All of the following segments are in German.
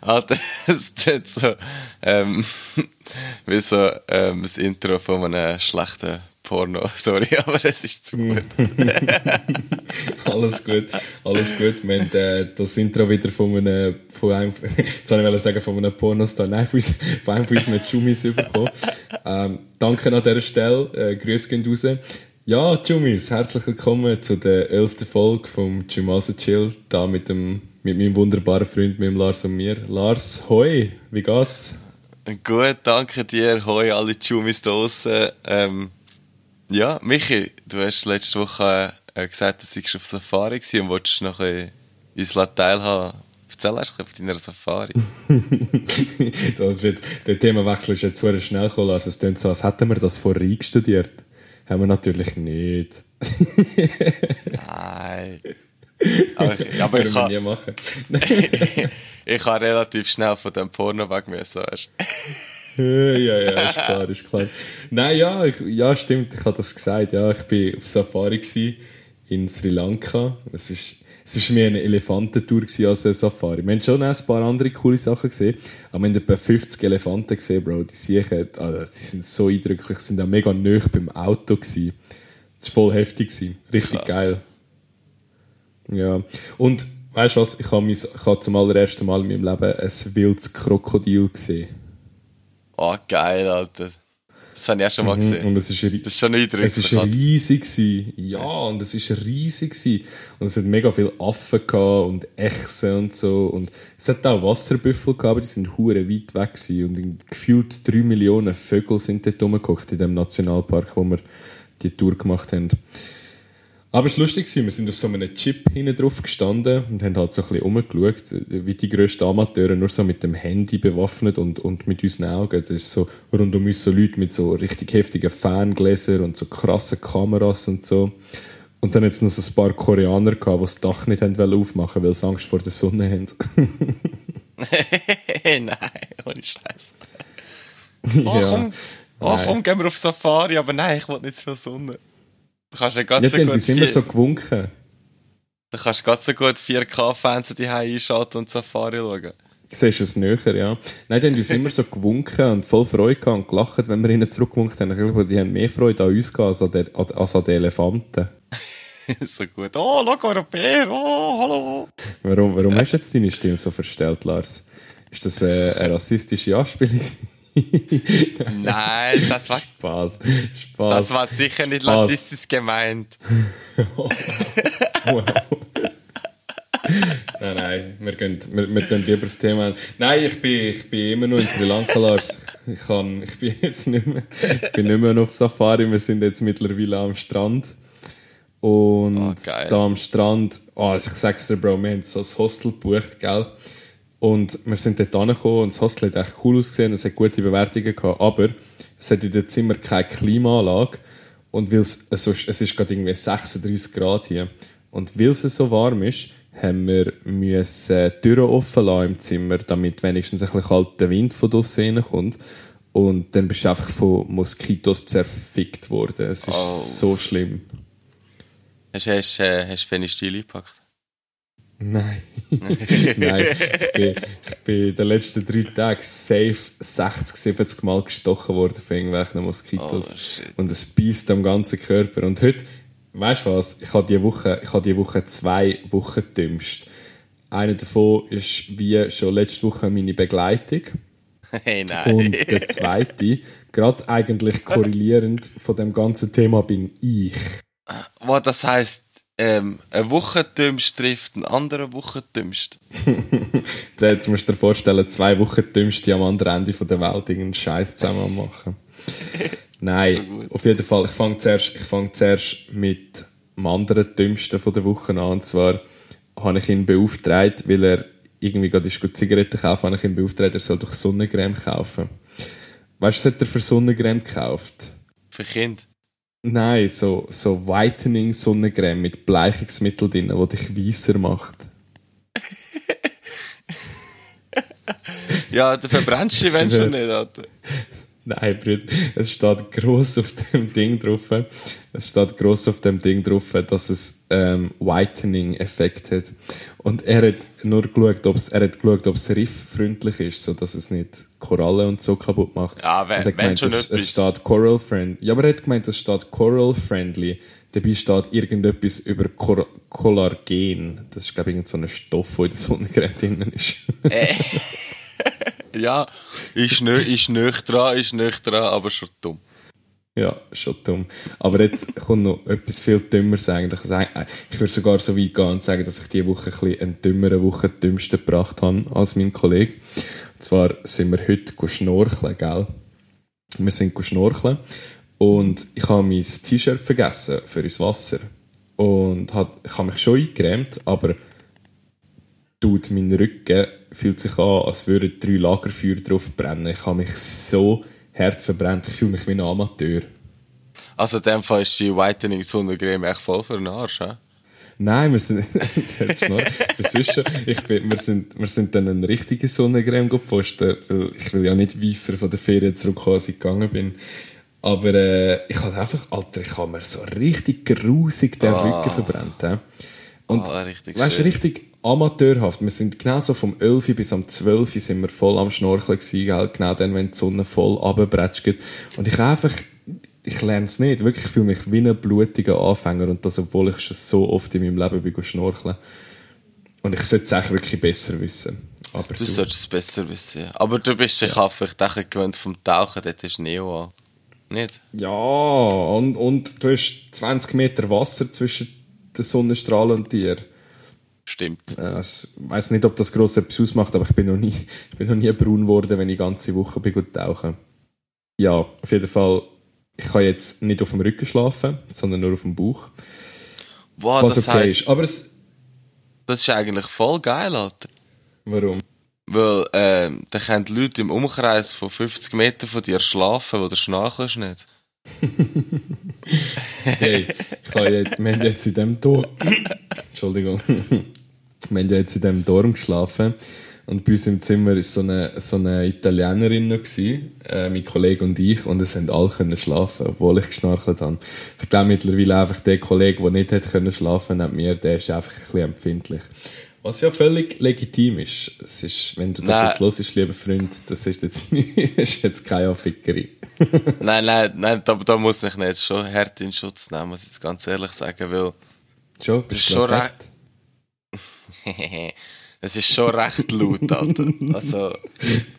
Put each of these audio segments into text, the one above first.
Alter, es tut so, ähm, wie so ähm, das Intro von einem schlechten Porno. Sorry, aber es ist zu gut. alles gut, alles gut. Wir haben äh, das Intro wieder von einem, von einem, jetzt wollte ich sagen, von einem Pornostar, nein, von, von einem von unseren Jummis bekommen. Ähm, danke an dieser Stelle, äh, Grüße gehen raus. Ja, Jummis, herzlich willkommen zu der elften Folge vom Jumasa Chill, da mit dem, mit meinem wunderbaren Freund, mit dem Lars und mir. Lars, hoi, wie geht's? Gut, danke dir. Hoi, alle Jummis da draussen. Ähm, ja, Michi, du hast letzte Woche äh, gesagt, du seist auf Safari gewesen und wolltest noch ein uns teilhaben. Erzähl erst von deiner Safari. das ist jetzt, der Themawechsel ist jetzt sehr schnell gekommen, also es klingt so, als hätten wir das vorher eingestudiert. Haben wir natürlich nicht. Nein. Aber, ich, aber ich, kann, nie machen. ich kann relativ schnell von dem Porno weg müssen, weißt ja, ja, ist klar, ist klar. Nein, ja, ich, ja, stimmt, ich habe das gesagt. Ja, ich bin auf Safari in Sri Lanka. Es ist, es ist mehr eine Elefantentour als eine Safari. Wir haben schon ein paar andere coole Sachen gesehen, aber wir haben etwa 50 Elefanten gesehen, Bro. Die Siechen, also, die sind so eindrücklich, sind auch mega nöch beim Auto gewesen. Das war voll heftig gewesen. Richtig Krass. geil. Ja. Und, weißt du was, ich habe, ich habe zum allerersten Mal in meinem Leben ein wildes Krokodil gesehen. Oh, geil, Alter. Das habe ich auch schon mal mhm, gesehen. Und es ist, das ist schon eindrücklich. Es war riesig. Gewesen. Ja, und es war riesig. Gewesen. Und es hat mega viele Affen gehabt und Echsen und so. Und es hat auch Wasserbüffel gehabt, aber die sind hure weit weg gewesen. Und gefühlt drei Millionen Vögel sind dort rumgekocht in dem Nationalpark, wo wir die Tour gemacht haben. Aber es war lustig, wir sind auf so einem Chip hinten drauf gestanden und haben halt so ein bisschen rumgeschaut, wie die grössten Amateure, nur so mit dem Handy bewaffnet und, und mit unseren Augen. Das ist so rund um uns so Leute mit so richtig heftigen Ferngläsern und so krassen Kameras und so. Und dann jetzt noch so ein paar Koreaner gehabt, die das Dach nicht haben aufmachen weil sie Angst vor der Sonne haben. Nein, ohne Scheiß. Oh, ja. komm, oh, komm, gehen wir auf Safari, aber nein, ich will nicht so Sonne. Du kannst ja ganz ja, so gut... Die sind immer so gewunken. Du kannst ganz so gut 4K-Fans die einschalten und Safari schauen. Siehst du es näher, ja. Nein, die haben uns immer so gewunken und voll Freude gehabt und gelacht, wenn wir ihnen zurückgewunken haben. Ich glaube, die haben mehr Freude an uns gehabt als an, der, als an den Elefanten. so gut. Oh, schau, Europäer, oh, hallo. Warum, warum hast du jetzt deine Stimme so verstellt, Lars? Ist das äh, eine rassistische Anspielung? Nein, das war Spaß. Spaß. Das war sicher nicht rassistisch gemeint. wow. nein, nein, wir gehen, wir, wir gehen lieber das Thema. Nein, ich bin, ich bin immer noch in Sri Lanka, Lars. Ich, kann, ich bin jetzt nicht mehr, ich bin nicht mehr auf Safari, wir sind jetzt mittlerweile am Strand. Und oh, da am Strand, oh, ich sag's dir, Bro, wir haben so ein Hostel gebucht, gell? Und wir sind dort angekommen und das Hostel hat echt cool ausgesehen, es hat gute Bewertungen gehabt, aber es hat in dem Zimmer keine Klimaanlage und weil es, also, es ist gerade irgendwie 36 Grad hier und weil es so warm ist, haben wir müssen Türen offen lassen im Zimmer, damit wenigstens ein bisschen kalter Wind von draussen reinkommt. Und dann bist du einfach von Moskitos zerfickt worden. Es ist oh. so schlimm. Hast du hast, äh, hast Fenistil gepackt? Nein. Nein. Ich bin, ich bin in den letzten drei Tagen safe 60, 70 Mal gestochen worden von irgendwelchen Moskitos. Oh, und es beißt am ganzen Körper. Und heute, weißt du was? Ich habe diese Woche, ich habe diese Woche zwei Wochen gedümmst. Einer davon ist wie schon letzte Woche meine Begleitung. Hey, nein. Und der zweite, gerade eigentlich korrelierend von dem ganzen Thema bin ich. Was das heißt, ähm, ein Wochendümmst trifft einen anderen Wochendümmst. Jetzt musst du dir vorstellen, zwei Wochendümmste am anderen Ende der Welt irgendeinen Scheiß zusammen machen. Nein, auf jeden Fall. Ich fange zuerst, fang zuerst mit dem anderen Dümmsten der Woche an. Und zwar habe ich ihn beauftragt, weil er irgendwie gerade ist gut Zigaretten kaufen, habe ich ihn beauftragt, er soll doch Sonnencreme kaufen. Weißt du, was hat er für Sonnencreme gekauft? Für Kind. Nein, so, so Whitening Sonnencreme mit Bleichungsmittel drin, die dich weißer macht. ja, du verbrennst dich, wenn schon nicht, Alter. Nein, Bruder, es steht gross auf dem Ding drauf. Es steht gross auf dem Ding drauf, dass es ähm, Whitening-Effekt hat. Und er hat nur geschaut, ob's, er hat geschaut, ob es rifffreundlich ist, so dass es nicht Korallen und so kaputt macht. Ja, wenn, und er wenn gemeint, schon es, etwas. es steht Coral Friend. Ja, aber er hat gemeint, es steht Coral Friendly. Dabei steht irgendetwas über Cor Collagen. Das ist, glaube ich, irgend so ein Stoff, der in der Sonnencreme drin ist. Ja, ist, nö, ist nicht dran, ist nicht dran, aber schon dumm. Ja, schon dumm. Aber jetzt kommt noch etwas viel Dümmeres eigentlich. Also, äh, ich würde sogar so weit gehen und sagen, dass ich diese Woche ein bisschen eine dümmere Woche dümmste gebracht habe als mein Kollege. Zwar sind wir heute schnorcheln, gell? Wir sind schnorcheln und ich habe mein T-Shirt vergessen für ins Wasser. Und hat, ich habe mich schon eingecremt, aber tut mein Rücken fühlt sich an, als würden drei Lagerfeuer drauf brennen. Ich habe mich so hart verbrennt. Ich fühle mich wie ein Amateur. Also in dem Fall ist die Whitening Sonnencreme echt voll für den Arsch, hä? Nein, wir sind, das ist schon, ich bin, wir sind, wir sind dann eine richtige Sonnencreme gepostet, weil ich will ja nicht weißer von der Ferien zurückkommen, als ich gegangen bin. Aber, äh, ich habe einfach, Alter, ich habe mir so richtig grusig den Rücken verbrennt, hä? Und, Ah, richtig weißt du, schön. richtig amateurhaft. Wir sind genau so vom 11 bis am 12 sind wir voll am Schnorcheln gewesen, genau dann, wenn die Sonne voll runterbretscht. Und ich einfach, ich lerne es nicht. Wirklich, ich fühle mich wie ein blutiger Anfänger und das, obwohl ich schon so oft in meinem Leben bin schnorcheln. Und ich sollte es eigentlich wirklich besser wissen. Aber Du du, solltest es besser wissen, ja. Aber du bist dich ja. vielleicht auch gewöhnt vom Tauchen, dort ist Neo an. Nicht? ja, und, und du hast 20 Meter Wasser zwischen den Sonnenstrahlen und dir. Stimmt. Äh, Ich weiß nicht, ob das gross etwas ausmacht, aber ich bin noch nie, ich bin noch nie braun geworden, wenn ich die ganze Woche bin gut tauchen. Ja, auf jeden Fall, ich kann jetzt nicht auf dem Rücken schlafen, sondern nur auf dem Bauch. Wow, Was das okay heisst, ist. Aber es, das ist eigentlich voll geil, Alter. warum? Weil, ähm, da können die Leute im Umkreis von 50 Metern von dir schlafen, wo du schnarchelst nicht. Hey, ich habe jetzt, wir haben jetzt in dem Dorm, Entschuldigung, wir haben jetzt in dem Dorm geschlafen und bei uns im Zimmer ist so eine, so eine Italienerin noch gewesen, äh, mein Kollege und ich, und es haben alle können schlafen, obwohl ich geschnarchelt habe. Ich glaube mittlerweile einfach der Kollege, der nicht hat können schlafen neben mir, der ist einfach ein bisschen empfindlich. Was ja völlig legitim ist. Es ist, wenn du das Nein. jetzt hörst, lieber Freund, das ist jetzt, nicht, ist jetzt keine Affickerei. nein, nein, nein, da, da muss ich nicht schon hart in Schutz nehmen, muss ich jetzt ganz ehrlich sagen, weil Das bist ist du schon grad recht. es ist schon recht laut, Alter. Also,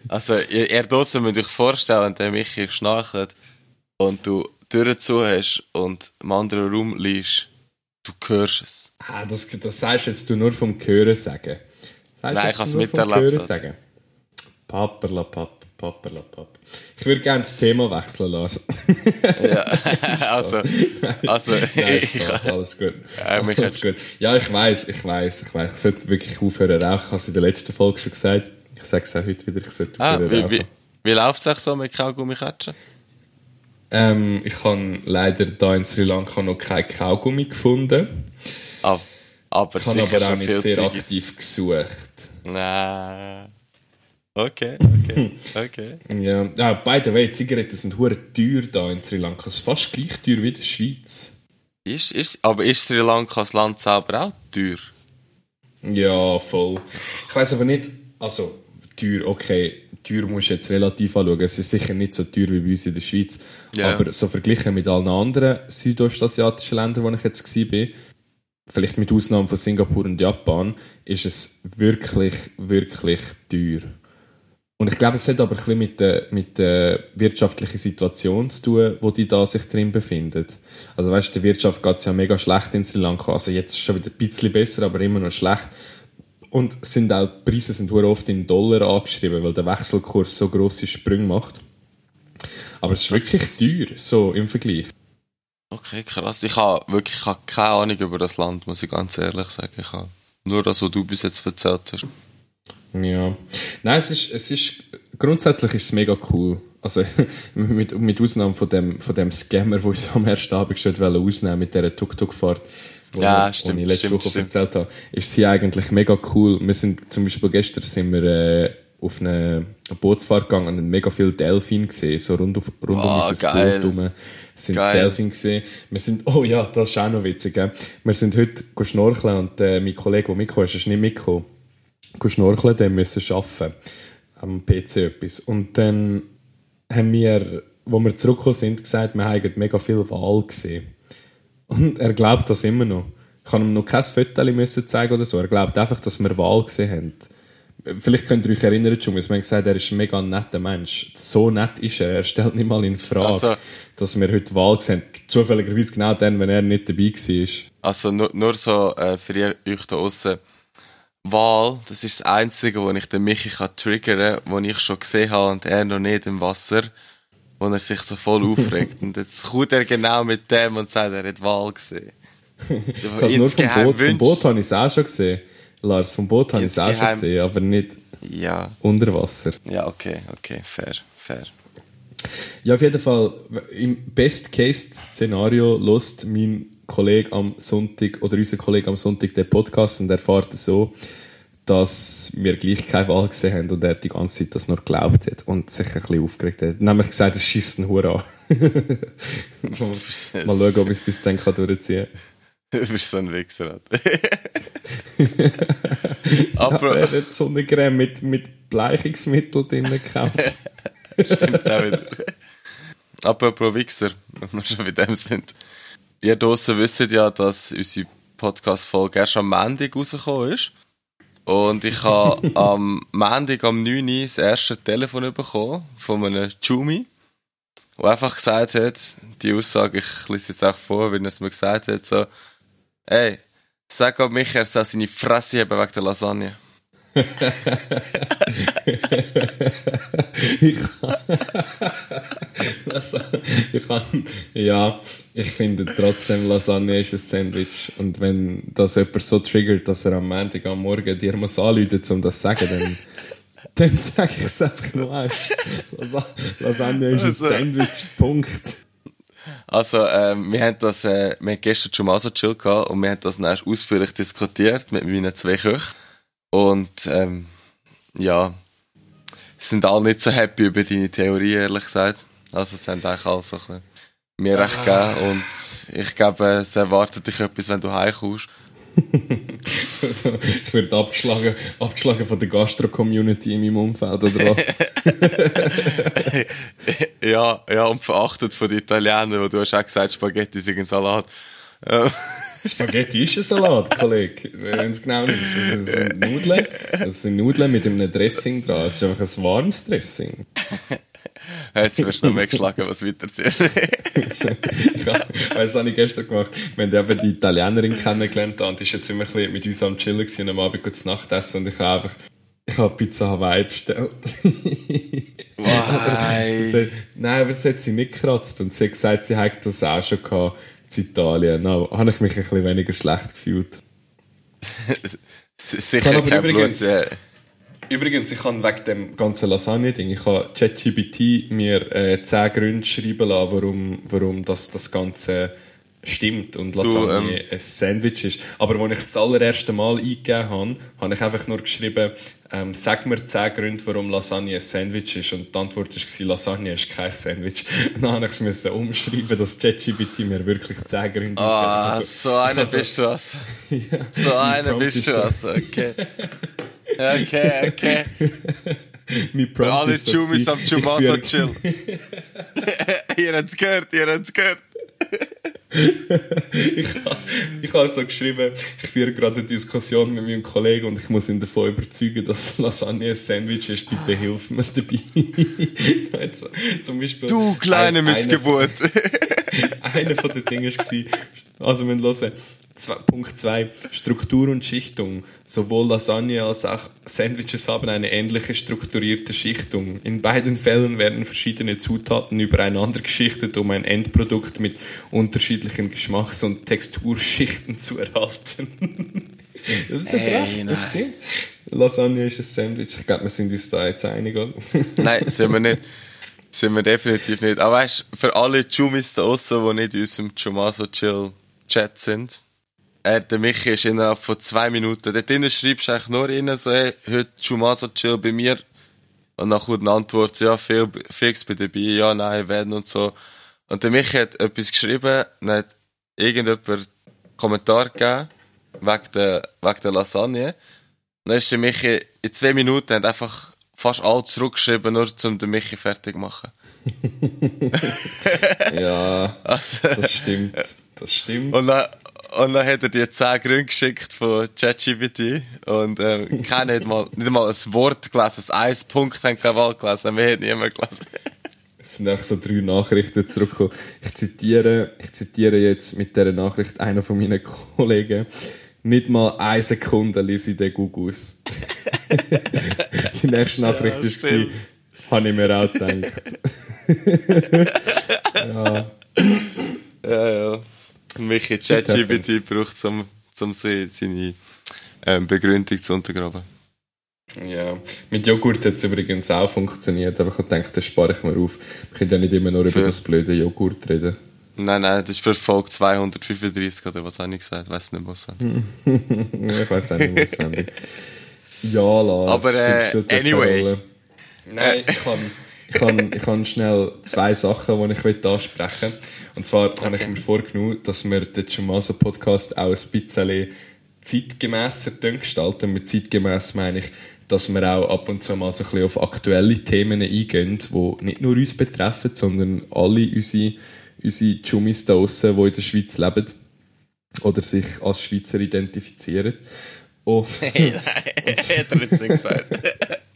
also ihr, draussen müsst euch vorstellen, wenn der Michi schnarcht und du die Türen zu hast und im anderen Raum liegst, du hörst es. Ah, das, das sagst jetzt du nur vom Hören sagen. Sagst Nein, ich hab's nur vom miterlebt, Hören Alter. sagen. Ich würde gerne das Thema wechseln, Lars. Ja, also, also, Nein, Spaß, alles gut. Ja, mich alles gut. Ja, ich weiß, ich weiß, ich weiß. Ich sollte wirklich aufhören rauchen. Ich habe es in der letzten Folge schon gesagt. Ich sage es auch heute wieder, ich sollte ah, aufhören wie, rauchen. wie, wie läuft es euch so mit Kaugummi-Katschen? Ähm, ich habe leider da in Sri Lanka noch kein Kaugummi gefunden. Ah, aber Ich habe aber auch nicht sehr aktiv gesucht. Nein. Okay, okay, okay. Ja, ja by the way, Zigaretten sind hure teuer da in Sri Lanka. Es ist fast gleich teuer wie in der Schweiz. Ist, ist, aber ist Sri Lanka das Land selber auch teuer? Ja, voll. Ich weiß aber nicht, also teuer, okay, teuer musst du jetzt relativ anschauen. Es ist sicher nicht so teuer wie bei uns in der Schweiz. Ja. Aber so verglichen mit allen anderen südostasiatischen Ländern, wo ich jetzt war, vielleicht mit Ausnahme von Singapur und Japan, ist es wirklich, wirklich teuer. Und ich glaube, es hat aber ein bisschen mit der, mit der wirtschaftlichen Situation zu tun, wo die da sich drin befinden. Also weißt, der Wirtschaft geht es ja mega schlecht in Sri Lanka. Also jetzt schon wieder ein bisschen besser, aber immer noch schlecht. Und sind auch, die Preise sind oft in Dollar angeschrieben, weil der Wechselkurs so grosse Sprünge macht. Aber es ist wirklich teuer, so im Vergleich. Okay, krass. Ich habe wirklich ich habe keine Ahnung über das Land, muss ich ganz ehrlich sagen. Ich habe nur das, was du bis jetzt erzählt hast. Ja. Nein, es ist, es ist, grundsätzlich ist es mega cool. Also, mit, mit Ausnahme von dem, von dem Scammer, der uns am ersten Abend schon ausnehmen mit dieser Tuk-Tuk-Fahrt, die Ja, ich- letzte stimmt, Woche stimmt. erzählt habe, ist sie eigentlich mega cool. Wir sind, zum Beispiel gestern sind wir, äh, auf eine Bootsfahrt gegangen und mega viele Delfine gesehen, so rund, auf, rund Ah, um unser geil. Boot herum sind Geil. Delfine gesehen. Wir sind, oh ja, das ist auch noch witzig, gell? Wir sind heute go schnorcheln und äh, mein Kollege, der mitgekommen ist, ist nicht mitgekommen. Schnorcheln, der müssen arbeiten. Am PC etwas. Und dann haben wir, wo wir zurückgekommen sind, gesagt, wir haben mega viel Wal gesehen. Und er glaubt das immer noch. Ich kann ihm noch kein Foto müssen zeigen oder so. Er glaubt einfach, dass wir Wahl gesehen haben. Vielleicht könnt ihr euch erinnern, schon, wir haben gesagt, er ist ein mega netter Mensch. So nett ist er. Er stellt nicht mal in Frage, Also- dass wir heute Wahl gesehen haben. Zufälligerweise genau dann, wenn er nicht dabei war. Also nur, nur so äh, für euch da außen. Wahl, das ist das Einzige, wo ich den Michi kann triggern kann, ich schon gesehen habe und er noch nicht im Wasser, wo er sich so voll aufregt. und jetzt kommt er genau mit dem und sagt, er hat Wahl gesehen. Es nur vom Boot, vom Boot habe ich es auch schon gesehen. Lars, vom Boot habe ich es auch schon gesehen, aber nicht Ja, unter Wasser. ja, okay, okay, fair, fair. Ja, auf jeden Fall, im Best-Case-Szenario lost mein Kollege am Sonntag oder unser Kollege am Sonntag den Podcast und erfahrt so, dass wir gleich keine Wahl gesehen haben und er die ganze Zeit das nur geglaubt hat und sich ein bisschen aufgeregt hat. Nämlich gesagt, es schießt einen Hurra. Mal schauen, ob ich es bis dann kann durchziehen Du bist so ein Wichser. kann. Aber Er hat Sonnencreme mit, mit Bleichungsmittel drin gekauft. stimmt auch wieder. Apropos Wichser, wenn wir schon bei dem sind. Ihr draussen wisst ja, dass unsere Podcast-Folge erst am Montag rausgekommen ist. Und ich habe am Montag am 9. Uhr das erste Telefon bekommen von einem Jumi, der einfach gesagt hat, die Aussage, ich lese jetzt auch vor, wenn er es mir gesagt hat, so, ey, sag ab mich, er soll seine Fresse haben wegen der Lasagne. Ich Lasa- ich kann, ja, ich finde trotzdem Lasagne ist ein Sandwich. Und wenn das jemand so triggert, dass er am Montag am Morgen dir muss anrufen, um das zu sagen, dann, dann sage ich es einfach nur. Lasa- Lasagne ist ein Also- Sandwich, Punkt. Also, ähm, wir haben das, äh, wir haben gestern schon mal so chill gehabt und wir haben das dann ausführlich diskutiert mit meinen zwei Köchen. Und, ähm, ja, sind alle nicht so happy über deine Theorie, ehrlich gesagt. Also, es haben eigentlich alle so ein mir recht gegeben und ich glaube, es erwartet dich etwas, wenn du heimkommst. Also, ich werde abgeschlagen, abgeschlagen von der Gastro-Community in meinem Umfeld, oder was? ja, ja, und verachtet von den Italienern, wo du hast auch gesagt, Spaghetti sind ein Salat. Spaghetti ist ein Salat, Kollege. Wenn es genau ist. Das sind Nudeln. Das sind Nudeln mit einem Dressing dran. Es ist einfach ein warmes Dressing. Jetzt wirst du noch mehr geschlagen, was weiterziehst. weiss, das habe ich gestern gemacht. Wir haben eben die Italienerin kennengelernt und die ist jetzt immer ein bisschen mit uns am Chillen gewesen und am Abend kurz Nachtessen und ich habe einfach ich habe Pizza Hawaii bestellt. Hat, nein, aber das hat sie nicht gekratzt und sie hat gesagt, sie hätte das auch schon gehabt in Italien. Da habe ich mich ein bisschen weniger schlecht gefühlt. Sicher kein Blut. übrigens- Ja. Übrigens, ich habe wegen dem ganzen Lasagne-Ding, ich habe ChatGPT mir äh, 10 Gründe schreiben lassen, warum, warum das, das Ganze stimmt und Lasagne ein Sandwich ist. Aber als ich das allererste Mal eingegeben habe, habe ich einfach nur geschrieben, ähm, sag mir 10 Gründe, warum Lasagne ein Sandwich ist. Und die Antwort war, Lasagne ist kein Sandwich. Und dann habe ich es umschreiben, dass ChatGPT mir wirklich 10 Gründe Ah, Also, so einer also- bist du also. ja, So einer bist ist du so- also, okay. Okay, okay. Mein Prompt Alle Jumis am führe- chill. ihr habt's gehört, ihr habt's gehört. ich habe ich habe so geschrieben, ich führe gerade eine Diskussion mit meinem Kollegen und ich muss ihn davon überzeugen, dass Lasagne ein Sandwich ist. Bitte hilf mir dabei. also, zum Beispiel, Du kleine einer- Missgeburt. einer von den Dingen war, also wir hören, Punkt 2, Struktur und Schichtung. Sowohl Lasagne als auch Sandwiches haben eine ähnliche strukturierte Schichtung. In beiden Fällen werden verschiedene Zutaten übereinander geschichtet, um ein Endprodukt mit unterschiedlichen Geschmacks- und Texturschichten zu erhalten. das ist Ey, recht, nein. das stimmt. Lasagne ist ein Sandwich. Ich glaube, wir sind uns da jetzt einig, oder? Nein, sind wir nicht. Sind wir definitiv nicht. Aber weißt du, für alle Jumis da draussen, die nicht in unserem Chumaso Chill Chat sind, äh, der Michi ist innerhalb von zwei Minuten. Dort drinnen schreibst du eigentlich nur rein, so, hey, heute Chumaso Chill bei mir Und dann kommt eine Antwort, ja, viel, fix bei dabei, ja, nein, werden und so. Und der Michi hat etwas geschrieben, dann hat irgendjemand einen Kommentar gegeben, wegen der, wegen der Lasagne. Dann ist der Michi in zwei Minuten hat einfach fast alles zurückgeschrieben, nur um den Michi fertig zu machen. ja, also, das stimmt. Das stimmt. Und dann, und dann hat er dir 10 Gründe geschickt von ChatGPT und ähm, keiner hat mal, nicht mal ein Wort gelesen, ein Punkt haben kein Wort gelesen, wir haben niemand gelesen. Es sind auch so drei Nachrichten zurückgekommen. Ich zitiere, ich zitiere jetzt mit dieser Nachricht einer von meinen Kollegen. Nicht mal eine Sekunde lese ich den Gugus. Die nächste Nachricht ja, war, habe ich mir auch gedacht. ja. Ja, ja. Michi ChatGPT braucht, um, um seine ähm, Begründung zu untergraben. Ja, mit Joghurt hat es übrigens auch funktioniert, aber ich habe gedacht, das spare ich mir auf. Wir können ja nicht immer nur über das blöde Joghurt reden. Nein, nein, das ist für Folge 235 oder was habe ich gesagt? Ich weiß nicht, was Ich weiß auch nicht, was Ja, Lars. Aber äh, anyway. Nein, ich kann, ich, kann, ich kann schnell zwei Sachen, die ich ansprechen will. Und zwar okay. habe ich mir vorgenommen, dass wir den Chamaso Podcast auch ein bisschen zeitgemässer gestalten. Mit zeitgemäß meine ich, dass wir auch ab und zu mal so ein bisschen auf aktuelle Themen eingehen, die nicht nur uns betreffen, sondern alle unsere, unsere Chummis da draussen, die in der Schweiz leben oder sich als Schweizer identifizieren. Oh. Hey, nein, hat er jetzt nicht gesagt.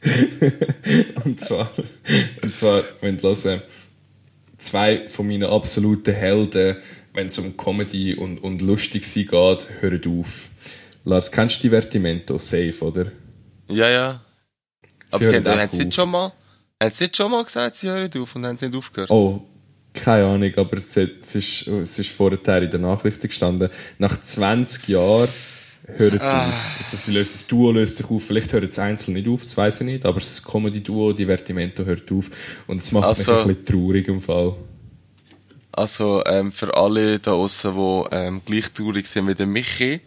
und zwar, und zwar, wenn du hören, zwei von meinen absoluten Helden, wenn es um Comedy und, und lustig sein geht, hören auf. Lars, kennst du Divertimento? Safe, oder? Ja, ja. Aber sie, sie haben, haben sie schon mal, haben sie schon mal gesagt, sie hören auf und haben sie nicht aufgehört? Oh, keine Ahnung, aber es, es, ist, es ist vorher in der Nachricht gestanden. Nach 20 Jahren hören sie ah. auf. Also sie lösen, das Duo löst sich auf. Vielleicht hören sie einzeln nicht auf, das weiß ich nicht. Aber das Comedy-Duo, Divertimento, hört auf. Und es macht also, mich ein bisschen traurig im Fall. Also ähm, für alle da draußen, die ähm, gleich traurig sind wie der Michi,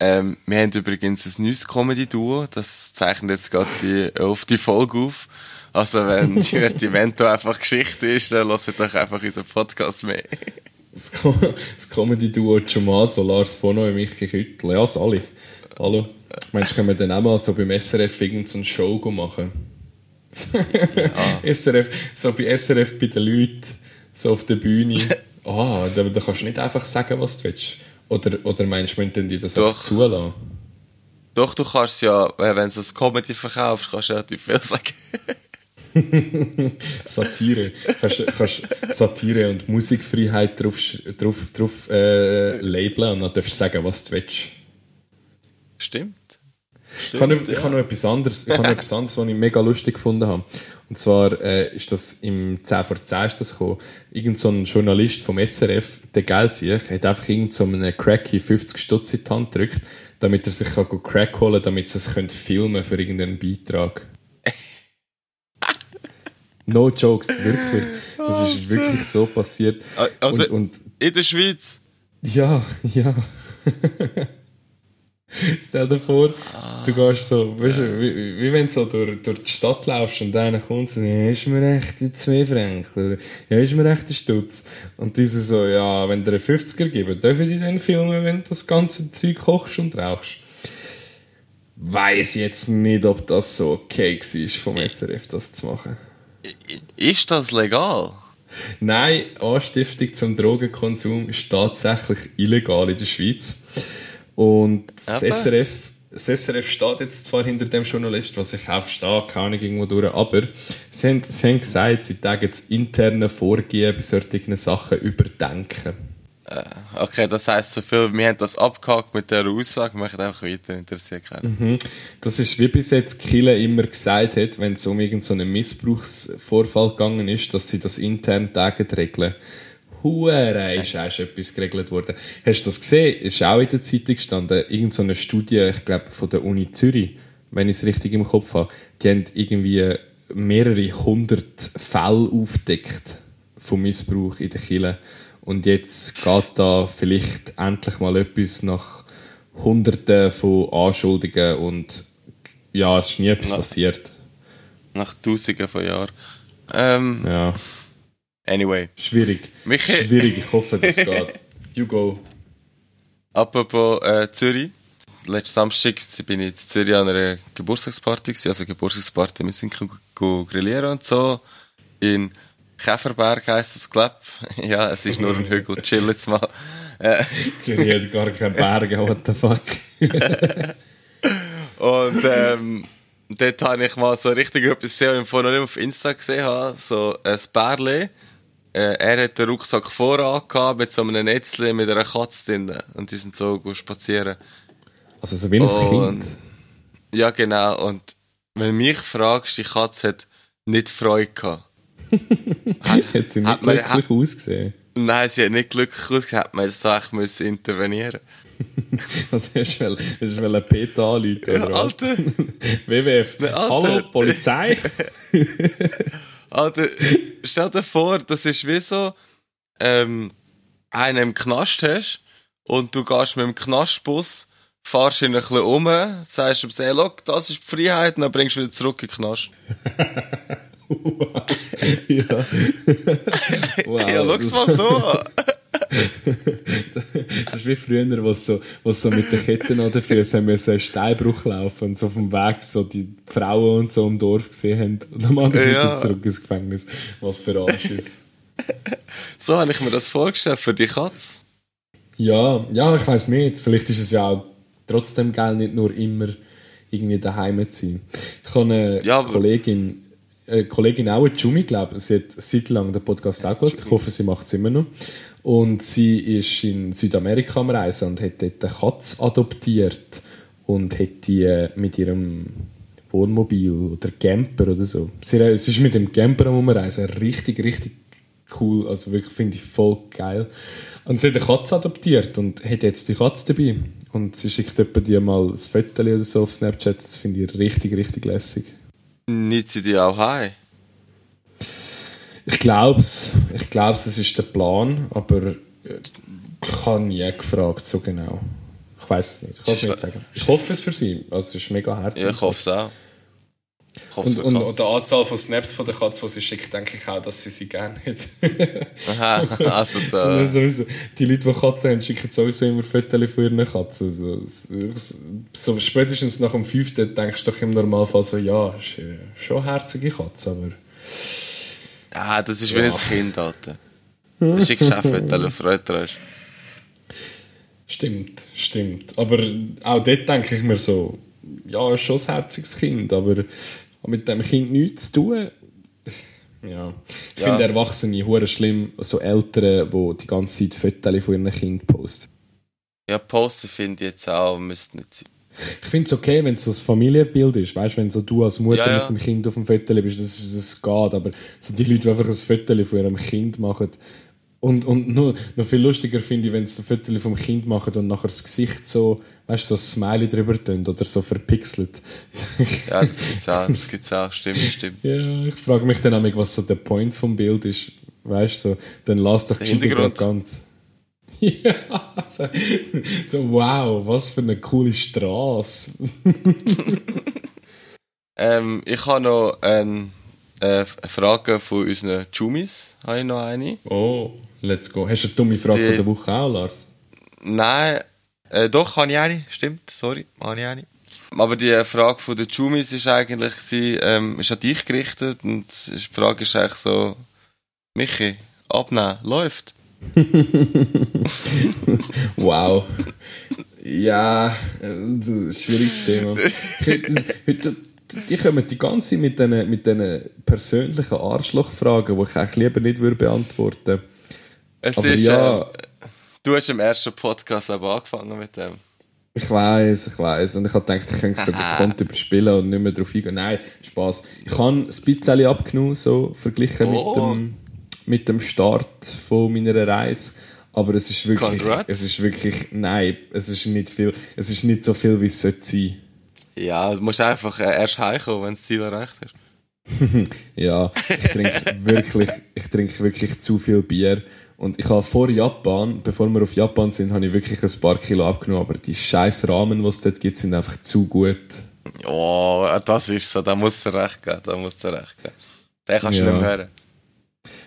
ähm, wir haben übrigens ein neues Comedy-Duo. Das zeichnet jetzt gerade die auf die Folge auf. Also wenn Divertimento einfach Geschichte ist, dann lasst doch einfach unseren Podcast mehr das, Comedy-Duo Tomaso, Lars Fono und Michi Küttel. Ja, alle. Hallo. Meinst du, können wir dann auch mal so beim SRF irgendeine Show machen? Ja. SRF, so bei SRF bei den Leuten, so auf der Bühne. Ah, oh, da, da kannst du nicht einfach sagen, was du willst. Oder, oder meinst du, müssen die das Doch. einfach zulassen? Doch, du kannst ja, wenn du das Comedy verkaufst, kannst du relativ viel sagen. Satire. Kannst, kannst Satire und Musikfreiheit drauf, drauf, drauf äh, labeln und dann darfst du sagen, was du willst. Stimmt. Stimmt ich habe noch, ja. hab noch etwas anderes, ich habe noch etwas anderes, was ich mega lustig gefunden habe. Und zwar äh, ist das im 10 vor 10 ist das gekommen. Irgend so ein Journalist vom SRF, der geil sich, hat einfach irgend so einen Cracky 50 Stutz in die Hand gedrückt, damit er sich kann Crack holen kann, damit sie es filmen für irgendeinen Beitrag. No jokes, wirklich. Das ist wirklich so passiert. Also und, und in der Schweiz? Ja, ja. Stell dir vor, du gehst so, weißt du, wie, wie wenn du so durch, durch die Stadt laufst und einer kommt und ja, ist mir echt die zwei Franken, ja, ist mir echt ein Stutz. Und diese so, ja, wenn dir einen 50er geben, darf ich dir dann filmen, wenn du das ganze Zeug kochst und rauchst? Weiß jetzt nicht, ob das so okay war vom SRF, das zu machen. Ist das legal? Nein, Anstiftung zum Drogenkonsum ist tatsächlich illegal in der Schweiz. Und das SRF, das SRF steht jetzt zwar hinter dem Journalist, was ich auch verstehe, keine Ahnung irgendwo durch, aber sie haben, sie haben gesagt, sie tagen das interne Vorgehen bei solchen Sachen überdenken. Äh, okay, das heisst so viel, wir haben das abgehakt mit der Aussage, möchten einfach weiter interessiert mhm. Das ist wie bis jetzt Kille immer gesagt hat, wenn es um irgendeinen so Missbrauchsvorfall gegangen ist, dass sie das intern tagen regeln. Hure ist auch schon etwas geregelt worden. Hast du das gesehen? Ist auch in der Zeitung gestanden. Irgend so Studie, ich glaube, von der Uni Zürich, wenn ich es richtig im Kopf habe. Die haben irgendwie mehrere hundert Fälle aufdeckt von Missbrauch in der Kirche. Und jetzt geht da vielleicht endlich mal etwas nach Hunderten von Anschuldigungen und ja, es ist nie etwas passiert. Nach Tausenden von Jahren. Ähm, Ja, anyway. schwierig. Michi, Schwierig, ich hoffe, das geht. You go. apropos äh, Zürich. Letzten Samstag bin ich in Zürich an einer Geburtstagsparty gewesen. Also Geburtstagsparty, wir sind grillieren und so. In Käferberg heisst das, glaub. ja, es ist nur ein Hügel, chill jetzt mal. Äh, Zürich hat gar keine Berge, what the fuck. Und ähm, dort habe ich mal so richtig etwas gesehen, was ich vorher noch nicht auf Insta gesehen habe. So ein Bärli. Äh, er hat den Rucksack voran gehabt mit so einem Netzli mit einer Katze drin. Und die sind so gut spazieren. Also so wie ein Kind. Ja, genau. Und wenn du mich fragst, die Katze hat nicht Freude gehabt. Hat sie nicht hat man- glücklich ausgesehen. Nein, sie hat nicht glücklich ausgesehen. Hat man jetzt so echt müssen intervenieren Was hast du? Hast du wollen Peter anrufen, Ja? Alter. WWF. Ne, Alter. Hallo, Polizei? Alter, stell dir vor, das ist wie so, ähm, einen im Knast hast und du gehst mit dem Knastbus, fahrst ihn ein bisschen um, sagst ihm, hey, look, das ist die Freiheit, und dann bringst du wieder zurück in den Knast. ja. wow. ja, schau's mal so an. Das ist wie früher, wo so, wo so mit den Ketten an den Füßen haben müssen einen Steinbruch laufen und so auf dem Weg so die Frauen und so im Dorf gesehen haben und am anderen Ja. zurück ins Gefängnis. Was für Arsch ist. So habe ich mir das vorgestellt für die Katze. Ja, ja, ich weiß nicht. Vielleicht ist es ja auch trotzdem geil, nicht nur immer irgendwie daheim zu sein. Ich habe eine Ja, Kollegin, eine Kollegin auch, Jumi, glaube ich, sie hat seit langem den Podcast auch gehört. Ich hoffe, sie macht es immer noch. Und sie ist in Südamerika am Reisen und hat dort eine Katze adoptiert und hat die äh, mit ihrem Wohnmobil oder Camper oder so. Sie, sie ist mit dem Camper am Umreisen. Richtig, richtig cool. Also wirklich finde ich voll geil. Und sie hat eine Katze adoptiert und hat jetzt die Katze dabei. Und sie schickt etwa dir mal ein Foto oder so auf Snapchat. Das finde ich richtig, richtig lässig. Nicht sie die auch heim. Ich glaube es. Ich glaube es ist der Plan, aber äh, ich habe nie gefragt, so genau. Ich weiß es nicht. Ich kann es nicht sagen. Ich hoffe es für sie. Also es ist mega herzlich. Ja, ich hoffe es auch. Und, und, die und der Anzahl von Snaps von der Katze, die sie schickt, denke ich auch, dass sie sie gerne hat. Aha, also so. Sondern sowieso, die Leute, die Katzen haben, schicken sowieso immer Fotos von ihren Katzen. So, so, spätestens nach dem fünften denkst du doch im Normalfall so, ja, ist äh, schon eine herzige Katze, aber... Ja, das ist wie ein Kind, Alter. Du schickst auch Fotos, wenn du Freude hast. Stimmt, stimmt. Aber auch dort denke ich mir so, ja, ist schon ein herziges Kind, aber mit dem Kind nichts zu tun. Ja. Ich Ja. finde Erwachsene hure schlimm, so Eltern, die die ganze Zeit Fotos von ihren Kind posten. Ja, posten finde ich jetzt auch, müsste nicht sein. Ich finde es okay, wenn es so ein Familienbild ist. Weißt du, wenn so du als Mutter Ja, ja. mit dem Kind auf dem Foto bist, das, das geht. Aber so die Leute, die einfach ein Foto von ihrem Kind machen. Und, und noch, noch viel lustiger finde ich, wenn sie ein Foto vom Kind machen und nachher das Gesicht so, weißt du, so ein Smiley drüber tun oder so verpixelt. Ja, das gibt's auch, das gibt's auch, stimmt, stimmt. ja, ich frage mich dann auch, was so der Point vom Bild ist. Weißt du, so, dann lass doch die ganz. Ja, so wow, was für eine coole Straße. Ähm, ich habe noch ähm, äh, eine Frage von unseren Jumis, habe ich noch eine. Oh, let's go. Hast du eine dumme Frage Die- von der Woche auch, Lars? Nein, äh, doch, habe ich eine, stimmt, sorry, habe ich eine. Aber die Frage von den Jumis ist eigentlich, sie, ähm, ist an dich gerichtet und die Frage ist eigentlich so, Michi, abnehmen, läuft. Wow. ja, äh, schwieriges Thema. Heute, die kommen die ganze mit diesen mit persönlichen Arschlochfragen, die ich eigentlich lieber nicht beantworten würde. Es Aber ist, ja, ähm, du hast im ersten Podcast aber angefangen mit dem. ich weiß, ich weiß. Und ich habe gedacht, ich könnte es so gekonnt überspielen und nicht mehr darauf eingehen. Nein, Spaß. Ich habe ein bisschen abgenommen, so verglichen Oh. mit, dem, mit dem Start von meiner Reise. Aber es ist wirklich, Congrats. es ist wirklich, nein, es ist nicht viel, es ist nicht so viel, wie es sollte sein. Ja, du musst einfach äh, erst heimkommen, wenn du das Ziel erreicht hast. Ja, ich trinke wirklich, ich trinke wirklich zu viel Bier. Und ich habe vor Japan, bevor wir auf Japan sind, habe ich wirklich ein paar Kilo abgenommen. Aber die scheiß Rahmen, die es dort gibt, sind einfach zu gut. Ja, das ist so, da muss er recht geben, da muss er recht geben. Den kannst du Ja. nicht mehr hören.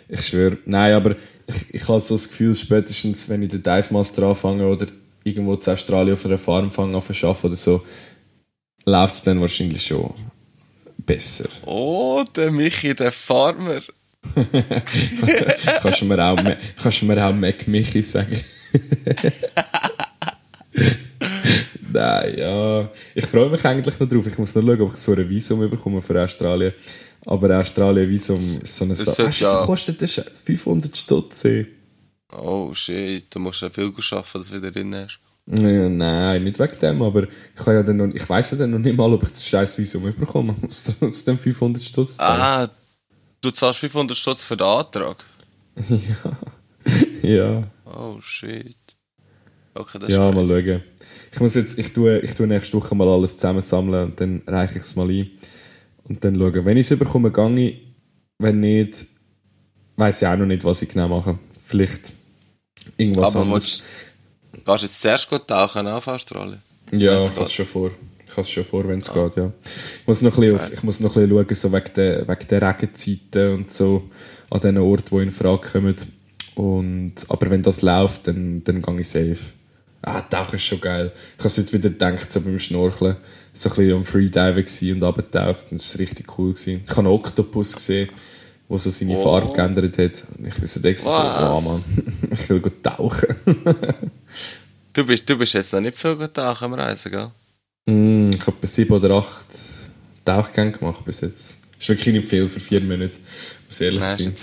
Ich schwöre. Nein, aber ich, ich habe so das Gefühl, spätestens wenn ich den Dive Master anfange oder irgendwo in Australien auf einer Farm fange an zu arbeiten oder so, läuft es dann wahrscheinlich schon besser. Oh, der Michi, der Farmer. kannst du mir auch, kannst du mir auch Mac Michi sagen? Nein, ja. Ich freue mich eigentlich noch drauf. Ich muss noch schauen, ob ich so ein Visum bekomme für Australien. Aber Australien-Visum ist so eine Sache. Weißt du, kostet das? 500 Stutz. ey. Oh shit, du musst ja viel arbeiten, dass du wieder drin hast. Ja, nein, nicht wegen dem, aber ich, ja dann noch, ich weiss ja dann noch nicht mal, ob ich das scheiß Visum bekomme. Ich muss trotzdem 500 Stutz zahlen. Ah, du zahlst 500 Stutz für den Antrag. Ja, Oh shit. Okay, das ist ja, mal crazy. schauen. Ich muss jetzt, ich tue, ich tue nächste Woche mal alles zusammensammeln und dann reiche ich es mal ein. Und dann schauen. Wenn ich es bekomme, gehe ich. Wenn nicht, weiss ich auch noch nicht, was ich genau mache. Vielleicht irgendwas Aber anderes. willst, gehst du jetzt zuerst gut tauchen auf Australien? Ja, Wenn's ich habe es schon vor. Es schon vor, wenn es geht, ja. Ich muss noch ein bisschen, auf, ich muss noch ein bisschen schauen, so wegen der, wegen der Regenzeiten und so, an den Orten, die in Frage kommen. Und, aber wenn das läuft, dann, dann gehe ich safe. Ah, Tauchen ist schon geil. Ich habe heute wieder gedacht, so beim Schnorcheln, so ein bisschen am Freediven gsi und abgetaucht. Und das war richtig cool. Gewesen. Ich habe einen Oktopus gesehen, der so seine Oh. Farbe geändert hat. Und ich bin so Was? so, oh Mann, ich will gut tauchen. Du bist, du bist jetzt noch nicht viel gut tauchen am Reisen, gell? Mm, ich habe sieben oder acht Tauchgänge gemacht bis jetzt. Ist wirklich nicht viel für vier Monate, muss ich ehrlich Nein, sein.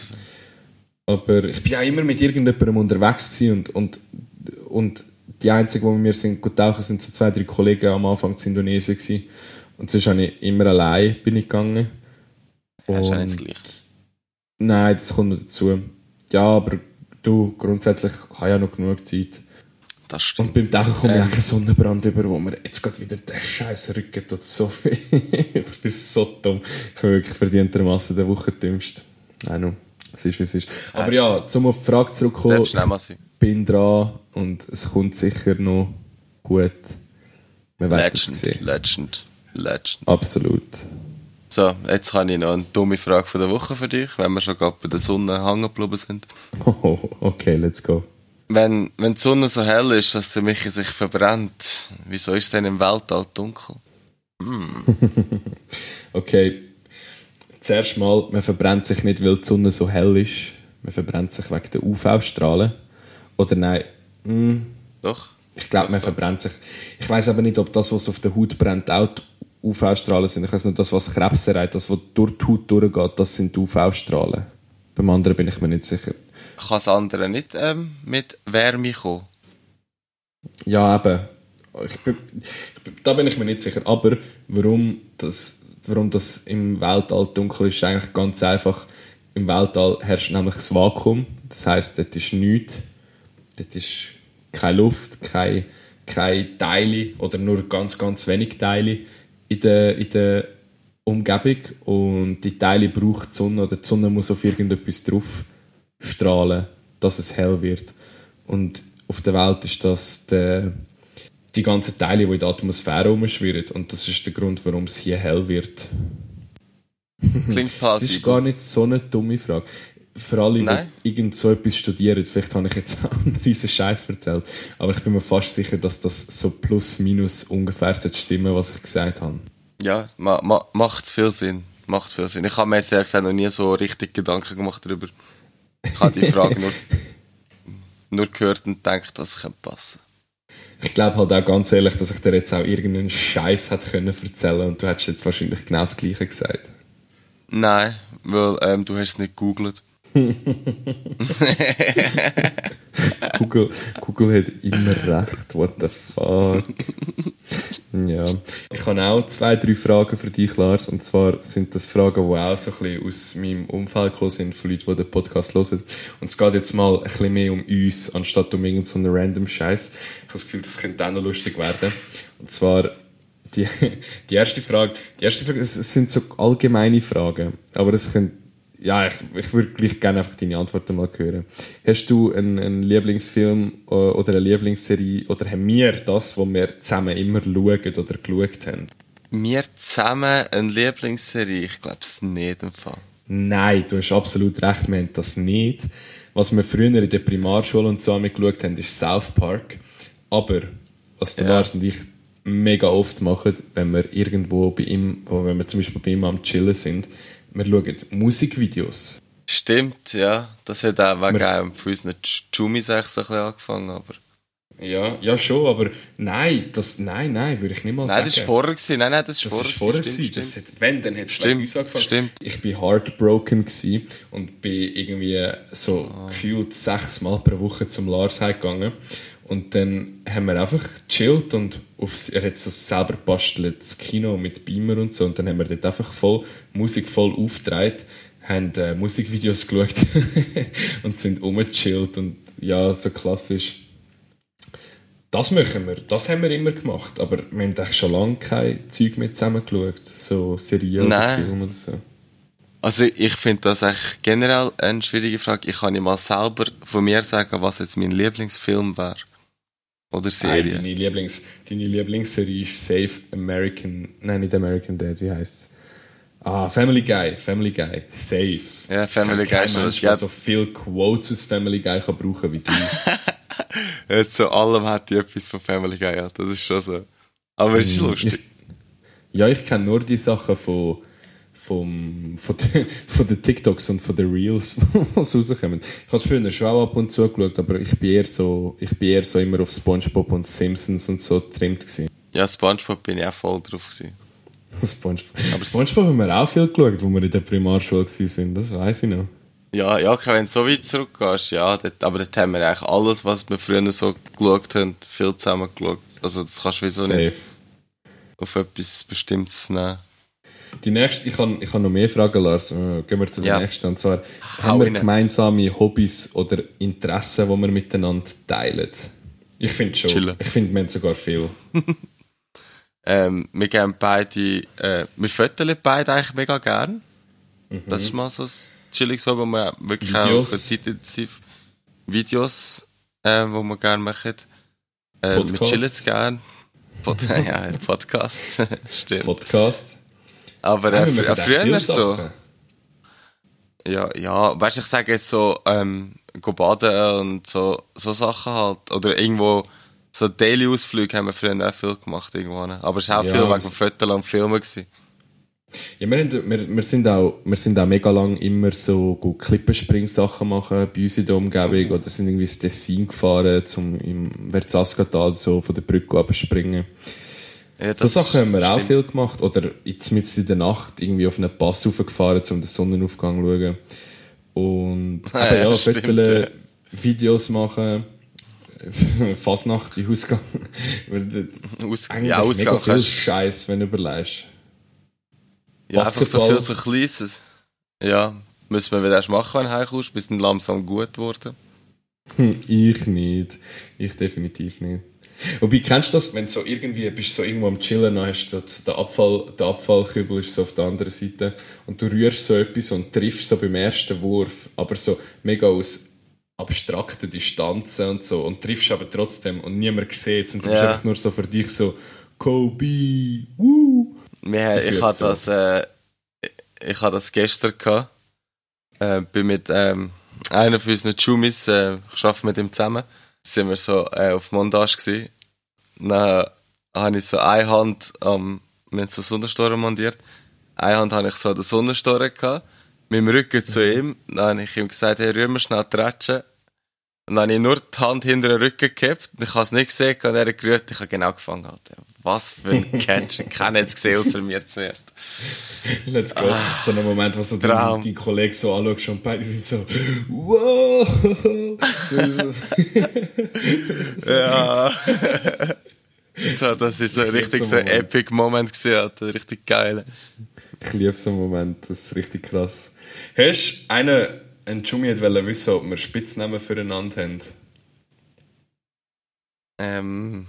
Aber ich bin ja immer mit irgendjemandem unterwegs und, und, und die einzigen, die mit mir sind gut tauchen, sind so zwei, drei Kollegen am Anfang in Indonesien gewesen. Und sonst habe ich immer allein bin ich gegangen. Ja Und- Gleiche. Nein, das kommt noch dazu. Ja, aber du, grundsätzlich habe ich ja noch genug Zeit. Das stimmt. Und beim komme ich Ähm. auch einen Sonnenbrand über, wo mir jetzt gerade wieder der scheiß Rücken tut so weh. ich bin so dumm. Ich bin wirklich verdientermassen der Woche dümmst. Nein, no. Es ist, wie es ist. Aber ja, zum auf die Frage sein. Ich bin dran und es kommt sicher noch gut. Es Legend. Legend, Legend. Absolut. So, jetzt habe ich noch eine dumme Frage von der Woche für dich, wenn wir schon gerade bei der Sonne hängen geblieben sind. Oh, okay, let's go. Wenn, wenn die Sonne so hell ist, dass der Michi sich verbrennt, wieso ist es denn im Weltall dunkel? Okay. Zuerst mal, man verbrennt sich nicht, weil die Sonne so hell ist. Man verbrennt sich wegen der UV-Strahlen. Oder nein, hm, Doch? ich glaube, man verbrennt sich. Ich weiß aber nicht, ob das, was auf der Haut brennt, auch UV-Strahlen sind. Ich weiß nicht, das, was Krebs erreicht, das, was durch die Haut durchgeht, das sind UV-Strahlen. Beim anderen bin ich mir nicht sicher. Kann das andere nicht ähm, mit Wärme kommen? Ja, eben. Ich bin, ich bin, da bin ich mir nicht sicher. Aber warum das, warum das im Weltall dunkel ist, ist eigentlich ganz einfach. Im Weltall herrscht nämlich das Vakuum. Das heißt, dort ist nichts. Dort ist keine Luft, keine, keine Teile oder nur ganz, ganz wenig Teile in der, in der Umgebung. Und die Teile braucht die Sonne oder die Sonne muss auf irgendetwas drauf strahlen, dass es hell wird. Und auf der Welt ist das der, die ganzen Teile, die in der Atmosphäre rumschwirren. Und das ist der Grund, warum es hier hell wird. Klingt Das ist gar nicht so eine dumme Frage. Für alle, Nein. die irgend so etwas studieren, vielleicht habe ich jetzt auch einen riesen Scheiß erzählt, aber ich bin mir fast sicher, dass das so plus minus ungefähr stimmen, was ich gesagt habe. Ja, ma, ma, macht viel Sinn. Macht viel Sinn. Ich habe mir jetzt ehrlich gesagt noch nie so richtig Gedanken gemacht darüber. Ich habe die Frage nur, nur gehört und gedacht, das könnte passen. Ich glaube halt auch ganz ehrlich, dass ich dir jetzt auch irgendeinen Scheiß hätte können erzählen und du hättest jetzt wahrscheinlich genau das Gleiche gesagt. Nein, weil ähm, du hast es nicht gegoogelt. Google, Google hat immer recht, what the fuck. ja. Ich habe auch zwei, drei Fragen für dich, Lars. Und zwar sind das Fragen, die auch so ein bisschen aus meinem Umfeld gekommen sind, von Leuten, die den Podcast hören. Und es geht jetzt mal ein bisschen mehr um uns, anstatt um irgendeinen so random Scheiß. Ich habe das Gefühl, das könnte auch noch lustig werden. Und zwar, die, die erste Frage, die erste Frage, es sind so allgemeine Fragen, aber es können, ja, ich, ich würde gleich gerne einfach deine Antworten mal hören. Hast du einen, einen Lieblingsfilm äh, oder eine Lieblingsserie oder haben wir das, wo wir zusammen immer schauen oder geschaut haben? Wir zusammen eine Lieblingsserie? Ich glaube es nicht im Fall. Nein, du hast absolut recht, wir haben das nicht. Was wir früher in der Primarschule und so geschaut haben, ist South Park. Aber, was der Ja. Lars und ich mega oft machen, wenn wir irgendwo bei ihm, wenn wir zum Beispiel bei ihm am Chillen sind, wir schauen Musikvideos. Stimmt, ja. Das hat auch wegen Wir- von unseren Jumis eigentlich so ein bisschen angefangen, aber... Ja, ja schon, aber nein, das, nein, nein, würde ich nicht mal Nein, sagen. das war vorher. Gewesen. Nein, nein, das war Das vorher. Das Stimmt, hat, wenn, dann hat es bei uns angefangen. stimmt. Ich bin heartbroken und bin irgendwie so Ah. gefühlt sechsmal pro Woche zum Lars heimgegangen. Und dann haben wir einfach gechillt und aufs, er hat so selber bastelt, das Kino mit Beamer und so. Und dann haben wir dort einfach voll, Musik voll aufgetragen, haben äh, Musikvideos geschaut und sind rumgechillt und ja, so klassisch. Das machen wir, das haben wir immer gemacht, aber wir haben eigentlich schon lange kein Zeug mehr zusammen geschaut, so Serien oder. Filme oder so. Also ich finde das echt generell eine schwierige Frage. Ich kann nicht mal selber von mir sagen, was jetzt mein Lieblingsfilm wäre. Oder Nein, Serie. deine, Lieblings, deine Lieblingsserie ist Safe American, nein, nicht American Dad, wie heißt's? Ah, Family Guy, Family Guy, Safe. Ja, Family Guy ist schon- Mensch, ja. so viel Quotes aus Family Guy kann brauchen wie du. Jetzt zu allem hat die etwas von Family Guy, ja. Das ist schon so. Aber es ist lustig. Ich, ja, ich kenne nur die Sachen von, vom, von, den, von den TikToks und von den Reels, was rauskommen. Ich habe es früher schon auch ab und zu geschaut, aber ich bin eher so, ich bin eher so immer auf Spongebob und Simpsons und so getrimmt gewesen. Ja, Spongebob bin ich auch voll drauf gewesen. Spongebob. Aber Spongebob haben wir auch viel geschaut, wo wir in der Primarschule waren, das weiß ich noch. Ja, ja, wenn du so weit zurückgehst, ja, dort, aber dort haben wir eigentlich alles, was wir früher so geschaut haben, viel zusammen geschaut. Also das kannst du wieso Safe. nicht auf etwas Bestimmtes nehmen. Die nächste, ich habe ich hab noch mehr Fragen, Lars. Äh, Gehen wir zu der Ja. nächsten. Und zwar, Hau haben wir rein. gemeinsame Hobbys oder Interessen, die wir miteinander teilen? Ich finde schon. Chillen. Ich finde, wir haben sogar viel. Ähm, wir geben beide, äh, wir föteln beide eigentlich mega gern. Mhm. Das ist mal so ein chilliges Hobby, wo wir wirklich Videos. auch zeitintensiv Videos, äh, wo wir gerne machen. Äh, wir chillen es gern. Pod ja, Podcast. Stimmt. Podcast. Aber Ja, äh, auch früher so. Ja, ja, weißt du, ich sage jetzt so, ähm, go baden und so, so Sachen halt. Oder irgendwo, so Daily-Ausflüge haben wir früher auch viel gemacht irgendwo. ne? Aber es war auch Ja, viel wegen Fotos und Filmen. Gewesen. Ja, wir, haben, wir, wir, sind auch, wir sind auch mega lang immer so gut Klippenspring-Sachen machen bei uns in der Umgebung oder sind irgendwie ins Tessin gefahren, zum im Verzaskatal so von der Brücke abspringen. Ja, So Sachen haben wir auch stimmt. viel gemacht. Oder jetzt mitten in der Nacht irgendwie auf einen Pass raufgefahren, um den Sonnenaufgang zu schauen. Und Ja, ja, stimmt, Fotos, ja. Videos machen, Fasnacht in Ausgang. Aus Eigentlich ja, mega Ausgang viel kannst Scheiß, wenn du überlegst. Ja, einfach so Basketball. viel so Kleines. Ja, müssen wir wieder erst machen, wenn du heimkommst. Wir sind langsam gut geworden. Hm, Ich nicht. Ich definitiv nicht. Wobei, kennst du das, wenn du so irgendwie bist so irgendwo am Chillen, dann hast du den Abfall, der Abfallkübel ist so auf der anderen Seite und du rührst so etwas und triffst so beim ersten Wurf, aber so mega aus abstrakten Distanzen und so und triffst aber trotzdem und niemand sieht es und du bist Ja. einfach nur so für dich so Kobe, woo. Wir, Ich ich hatte so. das, äh, ich hatte das gestern gehabt. Äh, bin mit ähm, einer von unseren Jumis, äh, ich arbeite mit ihm zusammen, sind wir so äh, auf Montage gewesen. Dann habe ich so eine Hand am, wir haben so Sonnenstoren montiert. Eine Hand habe ich so der Sonnenstoren gehabt, mit dem Rücken zu ihm. Dann habe ich ihm gesagt, hey, rühr mir schnell die Rätsche. Und dann habe ich nur die Hand hinter den Rücken gehabt. Und ich habe es nicht gesehen, und er hat gerührt. Ich habe genau gefangen. Alter. Was für ein Catch. Keiner hat es gesehen, außer mir zuerst. Let's go. so ein Moment, wo so Ah. Traum. dein, dein Kollege so anschaut und beide sind so wow. Ja. so, das ist so richtig so ein Moment. epic Moment gewesen, Alter. Richtig geil. Ich liebe so einen Moment, das ist richtig krass. Hast du einen, ein Jumi wollte wissen, ob wir Spitznamen füreinander haben? Ähm.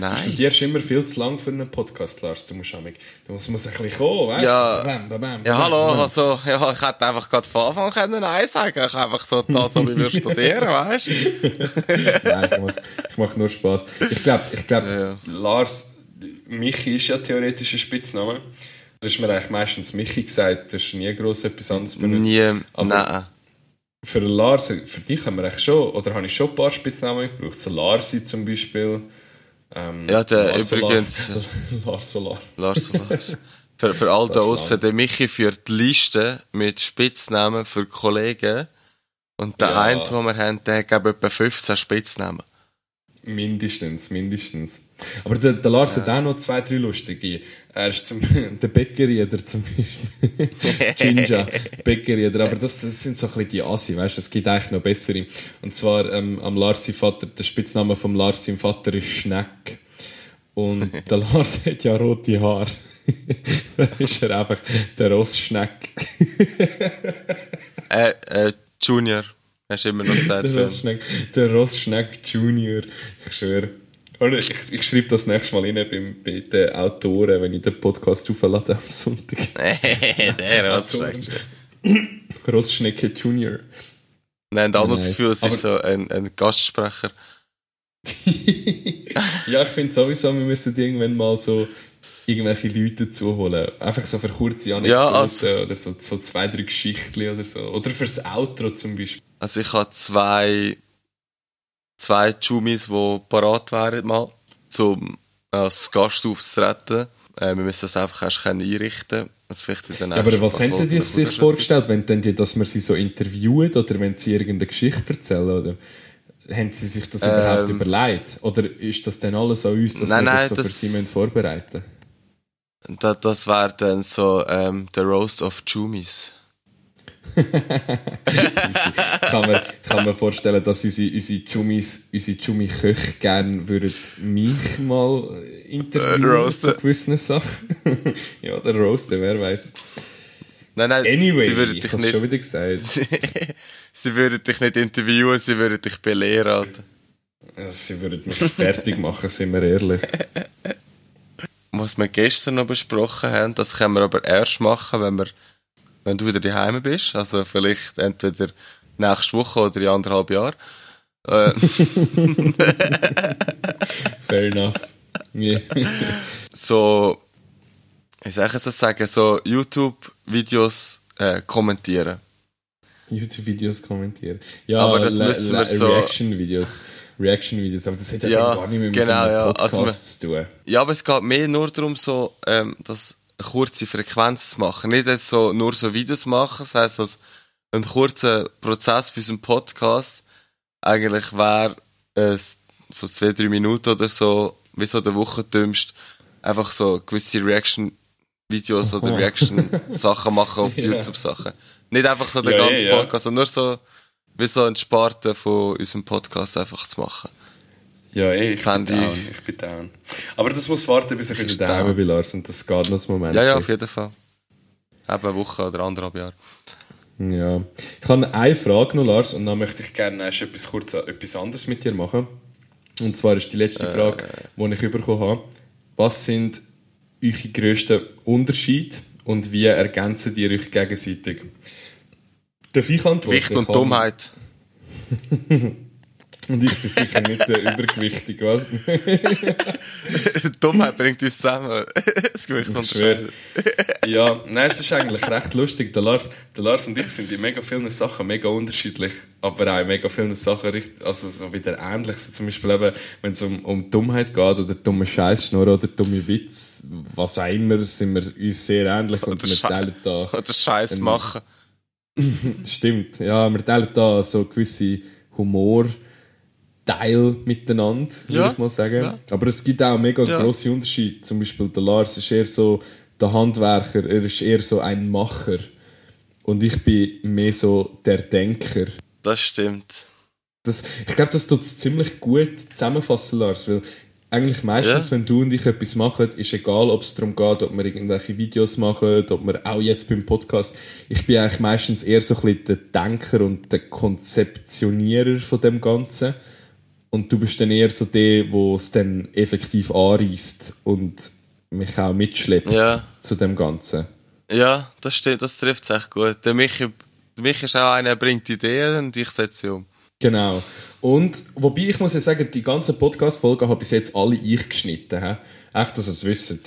Nein. Du studierst immer viel zu lang für einen Podcast, Lars. Du musst, du musst, musst ein bisschen kommen, weißt du? Ja, bam, bam, bam, ja hallo, also, ja, ich hätte einfach gerade von Anfang können Nein sagen Ich einfach so da, so wie wir studieren, weißt du? Nein, ich mache mach nur Spass. Ich glaube, ich glaub, ja, ja. Lars, Michi ist ja theoretisch ein Spitzname. Du hast mir eigentlich meistens Michi gesagt, du hast nie gross etwas anderes benutzt. Nie, Aber nein. Für Lars, für dich haben wir eigentlich schon, oder habe ich schon ein paar Spitznamen gebraucht. So Larsi zum Beispiel. Ähm, ja, der übrigens. Lars Solar. Lars Solar. für, für all da außen, der Michi führt die Liste mit Spitznamen für Kollegen. Und der ja. eine, den wir haben, der hat etwa 15 Spitznamen. Mindestens, mindestens. Aber der, der Lars ja. hat auch noch zwei, drei lustige. Er ist zum, der Bäckerrieder zum Beispiel. Ginger, Bäckerrieder. Aber das, das sind so ein bisschen die Asi, weißt du, es gibt eigentlich noch bessere. Und zwar, ähm, am Lars Vater, der Spitzname vom Lars sein Vater ist Schneck. Und der Lars hat ja rote Haare. da ist er einfach der Rossschneck. äh, äh, Junior. Hast du immer noch gesagt. der Rossschneck, der Rossschneck Junior. Ich schwöre. Ich, ich schreibe das nächste Mal rein bei, bei den Autoren, wenn ich den Podcast auflade am Sonntag. der Rossschneck. Rossschnecke Junior. Nein, auch noch das Gefühl, es ist so ein, ein Gastsprecher. ja, ich finde sowieso, wir müssen irgendwann mal so irgendwelche Leute zuholen. Einfach so für kurze Anekdoten ja, also, oder so, so zwei, drei Geschichten oder so. Oder fürs Outro zum Beispiel. Also ich habe zwei, zwei Jumis, die parat wären mal, zum als Gast aufzutreten. Äh, wir müssen das einfach erst einrichten also ja, Aber was hätten Sie sich vorgestellt, wenn denn die, dass man sie so interviewen oder wenn sie irgendeine Geschichte erzählen? Oder haben Sie sich das ähm, überhaupt überlegt? Oder ist das dann alles an uns, dass nein, wir das so das, für Sie vorbereiten das, das wäre dann so ähm, der Roast of Jumis. Kann, man, kann man vorstellen, dass unsere, unsere Jumi-Köche gerne würden mich mal interviewen äh, zu gewissen Sachen. ja, der Roaster, wer weiß. Nein, nein, anyway, sie würden dich nicht, schon wieder gesagt. sie würden dich nicht interviewen, sie würden dich belehren. Ja, sie würden mich fertig machen, sind wir ehrlich was wir gestern noch besprochen haben, das können wir aber erst machen, wenn, wir, wenn du wieder daheim bist. Also vielleicht entweder nächste Woche oder in anderthalb Jahren. Äh. Fair enough. Yeah. so, wie soll ich jetzt sagen, so YouTube-Videos äh, kommentieren. YouTube-Videos kommentieren. Ja, aber das müssen wir so... Reaction-Videos. Reaction-Videos, aber das hat ja, ja gar nicht mehr mit genau, einem ja. Podcast also man, zu tun. Ja, aber es geht mehr nur darum, so, ähm, das eine kurze Frequenz zu machen. Nicht so, nur so Videos machen, das heisst, also ein kurzer Prozess für unseren Podcast eigentlich wäre äh, so zwei, drei Minuten oder so, wie so der Woche dümmst, einfach so gewisse Reaction-Videos oder Reaction-Sachen machen auf ja. YouTube-Sachen. Nicht einfach so der ja, ganze Podcast, sondern nur so wie so ein Sparte von unserem Podcast einfach zu machen. Ja, ey, ich Fand bin down, ich bin down. Aber das muss warten, bis ich wieder daheim bin, Lars, und das geht noch einen Moment. Ja, ja, auf jeden Fall. Eben eine Woche oder anderthalb Jahre. Ja. Ich habe eine Frage noch, Lars, und dann möchte ich gerne erst etwas kurz etwas anderes mit dir machen. Und zwar ist die letzte Frage, äh. die ich bekommen habe. Was sind eure grössten Unterschiede und wie ergänzen die euch gegenseitig? Darf ich antworten? Gewicht und Dummheit. und ich bin sicher nicht der Übergewichtig, was? Dummheit bringt uns zusammen. das Gewicht Dummheit. ja, nein, es ist eigentlich recht lustig. Der Lars, der Lars und ich sind in mega vielen Sachen mega unterschiedlich, aber auch in mega vielen Sachen also so wieder ähnlich. So zum Beispiel eben, wenn es um, um Dummheit geht oder dumme Scheißschnur oder dumme Witz, was auch immer, sind wir uns sehr ähnlich und oder wir teilen da... Oder Scheiß machen. Stimmt, ja, wir teilen da so gewisse Humor. Teil miteinander, würde ja, ich mal sagen. Ja. Aber es gibt auch mega ja. grosse Unterschiede. Zum Beispiel der Lars ist eher so der Handwerker, er ist eher so ein Macher. Und ich bin mehr so der Denker. Das stimmt. Das, ich glaube, das tut es ziemlich gut zusammenfassen, Lars, weil eigentlich meistens, ja. wenn du und ich etwas machen, ist egal, ob es darum geht, ob wir irgendwelche Videos machen, ob wir auch jetzt beim Podcast, ich bin eigentlich meistens eher so ein bisschen der Denker und der Konzeptionierer von dem Ganzen. Und du bist dann eher so der, der es dann effektiv anreißt und mich auch mitschleppt Ja. zu dem Ganzen. Ja, das stimmt, das trifft es echt gut. Der Michi, der Michi ist auch einer, der bringt Ideen und ich setze sie um. Genau. Und, wobei ich muss ja sagen, die ganzen Podcast-Folgen habe bis jetzt alle ich geschnitten. He? Echt, dass ihr es wisst.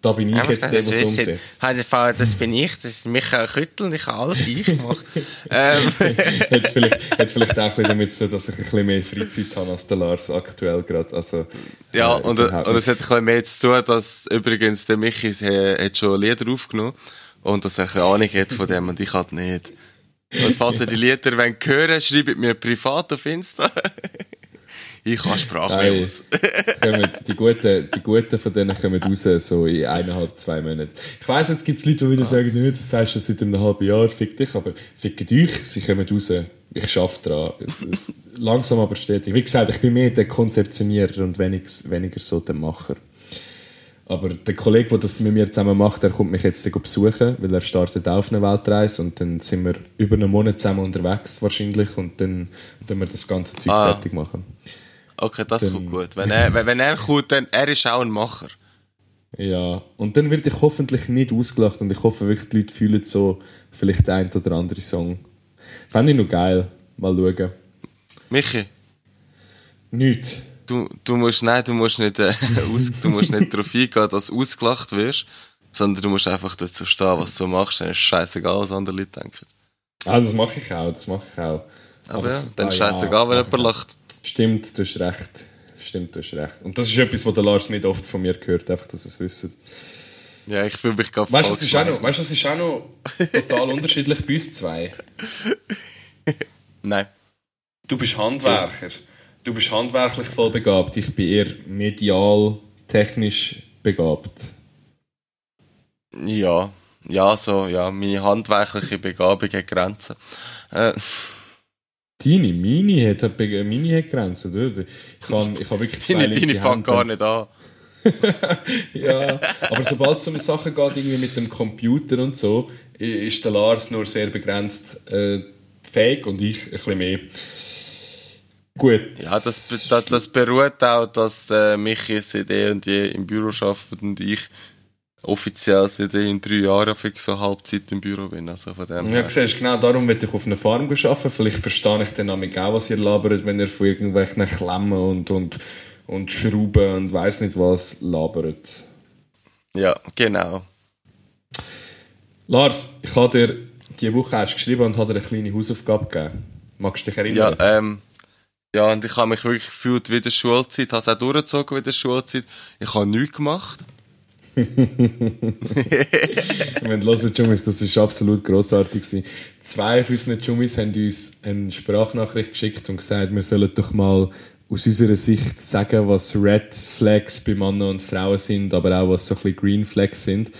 Da bin ich jetzt der, der es umsetzt. Das bin ich, das ist Michael Küttel und ich kann alles ich machen. ähm. hat, vielleicht, hat vielleicht auch damit zu tun, dass ich ein bisschen mehr Freizeit habe als der Lars aktuell gerade. Also, ja, äh, und, und es hat ein bisschen mehr zu tun, dass übrigens der Michi äh, hat schon Lieder aufgenommen und dass er eine Ahnung hat von dem und ich halt nicht. Und falls ihr die Lieder hören wollt, schreibt mir privat auf Insta. ich kann Sprachmemos. die, guten, die guten von denen kommen raus, so in eineinhalb, zwei Monaten. Ich weiss, jetzt gibt es Leute, die wieder sagen, nee, das sagst du seit einem halben Jahr, fick dich, aber fickt euch, sie kommen raus. Ich schaffe daran. langsam aber stetig. Wie gesagt, ich bin mehr der Konzeptionierer und weniger, weniger so der Macher. Aber der Kollege, der das mit mir zusammen macht, der kommt mich jetzt besuchen, weil er startet auf eine Weltreise und dann sind wir über einen Monat zusammen unterwegs wahrscheinlich und dann dann wir das ganze Zeug ah. fertig machen. Okay, das dann, kommt gut. Wenn er, wenn er kommt, dann er ist auch ein Macher. Ja, und dann werde ich hoffentlich nicht ausgelacht und ich hoffe wirklich, die Leute fühlen so vielleicht der ein oder andere Song. Fände ich noch geil. Mal schauen. Michi? Nichts du, du musst, nein, du musst nicht, äh, aus, du musst nicht darauf eingehen, dass du ausgelacht wirst, sondern du musst einfach dazu stehen, was du machst. Dann ist es scheißegal, was andere Leute denken. Ah, das mache ich auch, das mache ich auch. Aber, Aber ja, dann ist es scheißegal, ja, wenn jemand lacht. Stimmt, du hast recht. Stimmt, du hast recht. Und das ist etwas, was der Lars nicht oft von mir gehört, einfach, dass er es wissen. Ja, ich fühle mich gerade weißt, das ist auch noch, Weißt du, das ist auch noch total unterschiedlich bei uns zwei. Nein. Du bist Handwerker. Du bist handwerklich voll begabt, ich bin eher medial, technisch begabt. Ja, ja, so, ja, meine handwerkliche Begabung hat Grenzen. Äh. Deine, meine hat, meine hat Grenzen, oder? Ich kann, ich kann wirklich zwei Deine, deine fängt gar nicht an. ja, aber sobald es um Sachen geht, irgendwie mit dem Computer und so, ist der Lars nur sehr begrenzt äh, fähig und ich ein bisschen mehr. Gut. Ja, das, das, das beruht auch, dass äh, Michi eh und je im Büro arbeitet und ich offiziell seit in drei Jahren für so Halbzeit im Büro bin. Also von dem ja, siehst, genau darum will ich auf einer Farm arbeiten. Vielleicht verstehe ich dann auch, was ihr labert, wenn ihr von irgendwelchen Klemmen und, und, und Schrauben und weiß nicht was labert. Ja, genau. Lars, ich habe dir diese Woche erst geschrieben und habe dir eine kleine Hausaufgabe gegeben. Magst du dich erinnern? Ja, ähm, ja, und ich habe mich wirklich gefühlt wie der Schulzeit, habe es auch durchgezogen wie der Schulzeit. Ich habe nichts gemacht. Wenn du hörst, Jummis, das ist absolut grossartig gewesen. Zwei von unseren Jummis haben uns eine Sprachnachricht geschickt und gesagt, wir sollen doch mal aus unserer Sicht sagen, was Red Flags bei Männern und Frauen sind, aber auch was so ein bisschen Green Flags sind.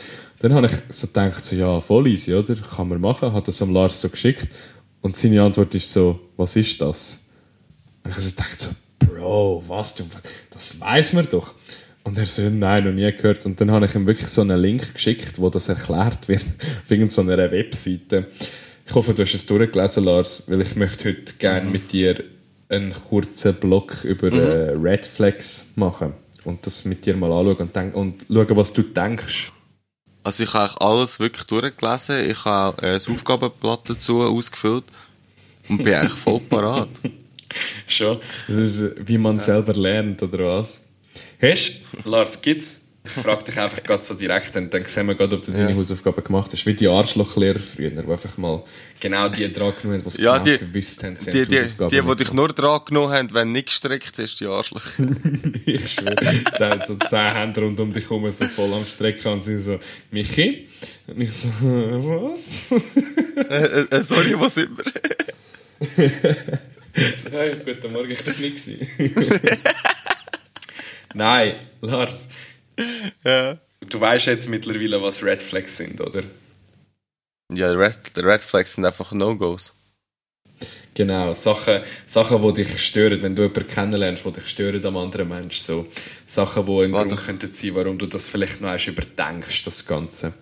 Dann habe ich so gedacht, so, ja, voll easy, oder? Kann man machen. Hat das am Lars so geschickt. Und seine Antwort ist so, was ist das? Und ich also dachte so, Bro, was du, das weiß man doch. Und er so, nein, noch nie gehört. Und dann habe ich ihm wirklich so einen Link geschickt, wo das erklärt wird, auf irgendeiner Webseite. Ich hoffe, du hast es durchgelesen, Lars, weil ich möchte heute gerne mhm. mit dir einen kurzen Blog über mhm. äh, Red Flags machen und das mit dir mal anschauen und, denk und schauen, was du denkst. Also ich habe alles wirklich durchgelesen, ich habe äh, das Aufgabenblatt dazu ausgefüllt und bin eigentlich voll parat. Schon. Das ist, wie man ja. selber lernt, oder was? Hast Lars, gibt's? Ich frage dich einfach gerade so direkt, dann, dann sehen wir gerade, ob du ja. deine Hausaufgaben gemacht hast. Wie die Arschlochlehrer früher, die einfach mal genau die dran genommen haben, die ja, genau die, gewusst haben. Die, die, die, die, die dich nur dran genommen haben, wenn du nicht gestreckt hast, die Arschloch. ich schwöre. so zehn Hände rund um dich herum, so voll am Strecken und sie so, Michi? Und ich so, was? äh, äh, sorry, wo sind wir? so, hey, guten Morgen, ich bin es nicht. Nein, Lars. Ja. Du weißt jetzt mittlerweile, was Red Flags sind, oder? Ja, Red, Red Flags sind einfach No-Gos. Genau, Sachen, Sachen, die dich stören, wenn du jemanden kennenlernst, die dich stören am anderen Menschen. So. Sachen, die ein Grund könnten sein, warum du das vielleicht noch erst überdenkst, das Ganze.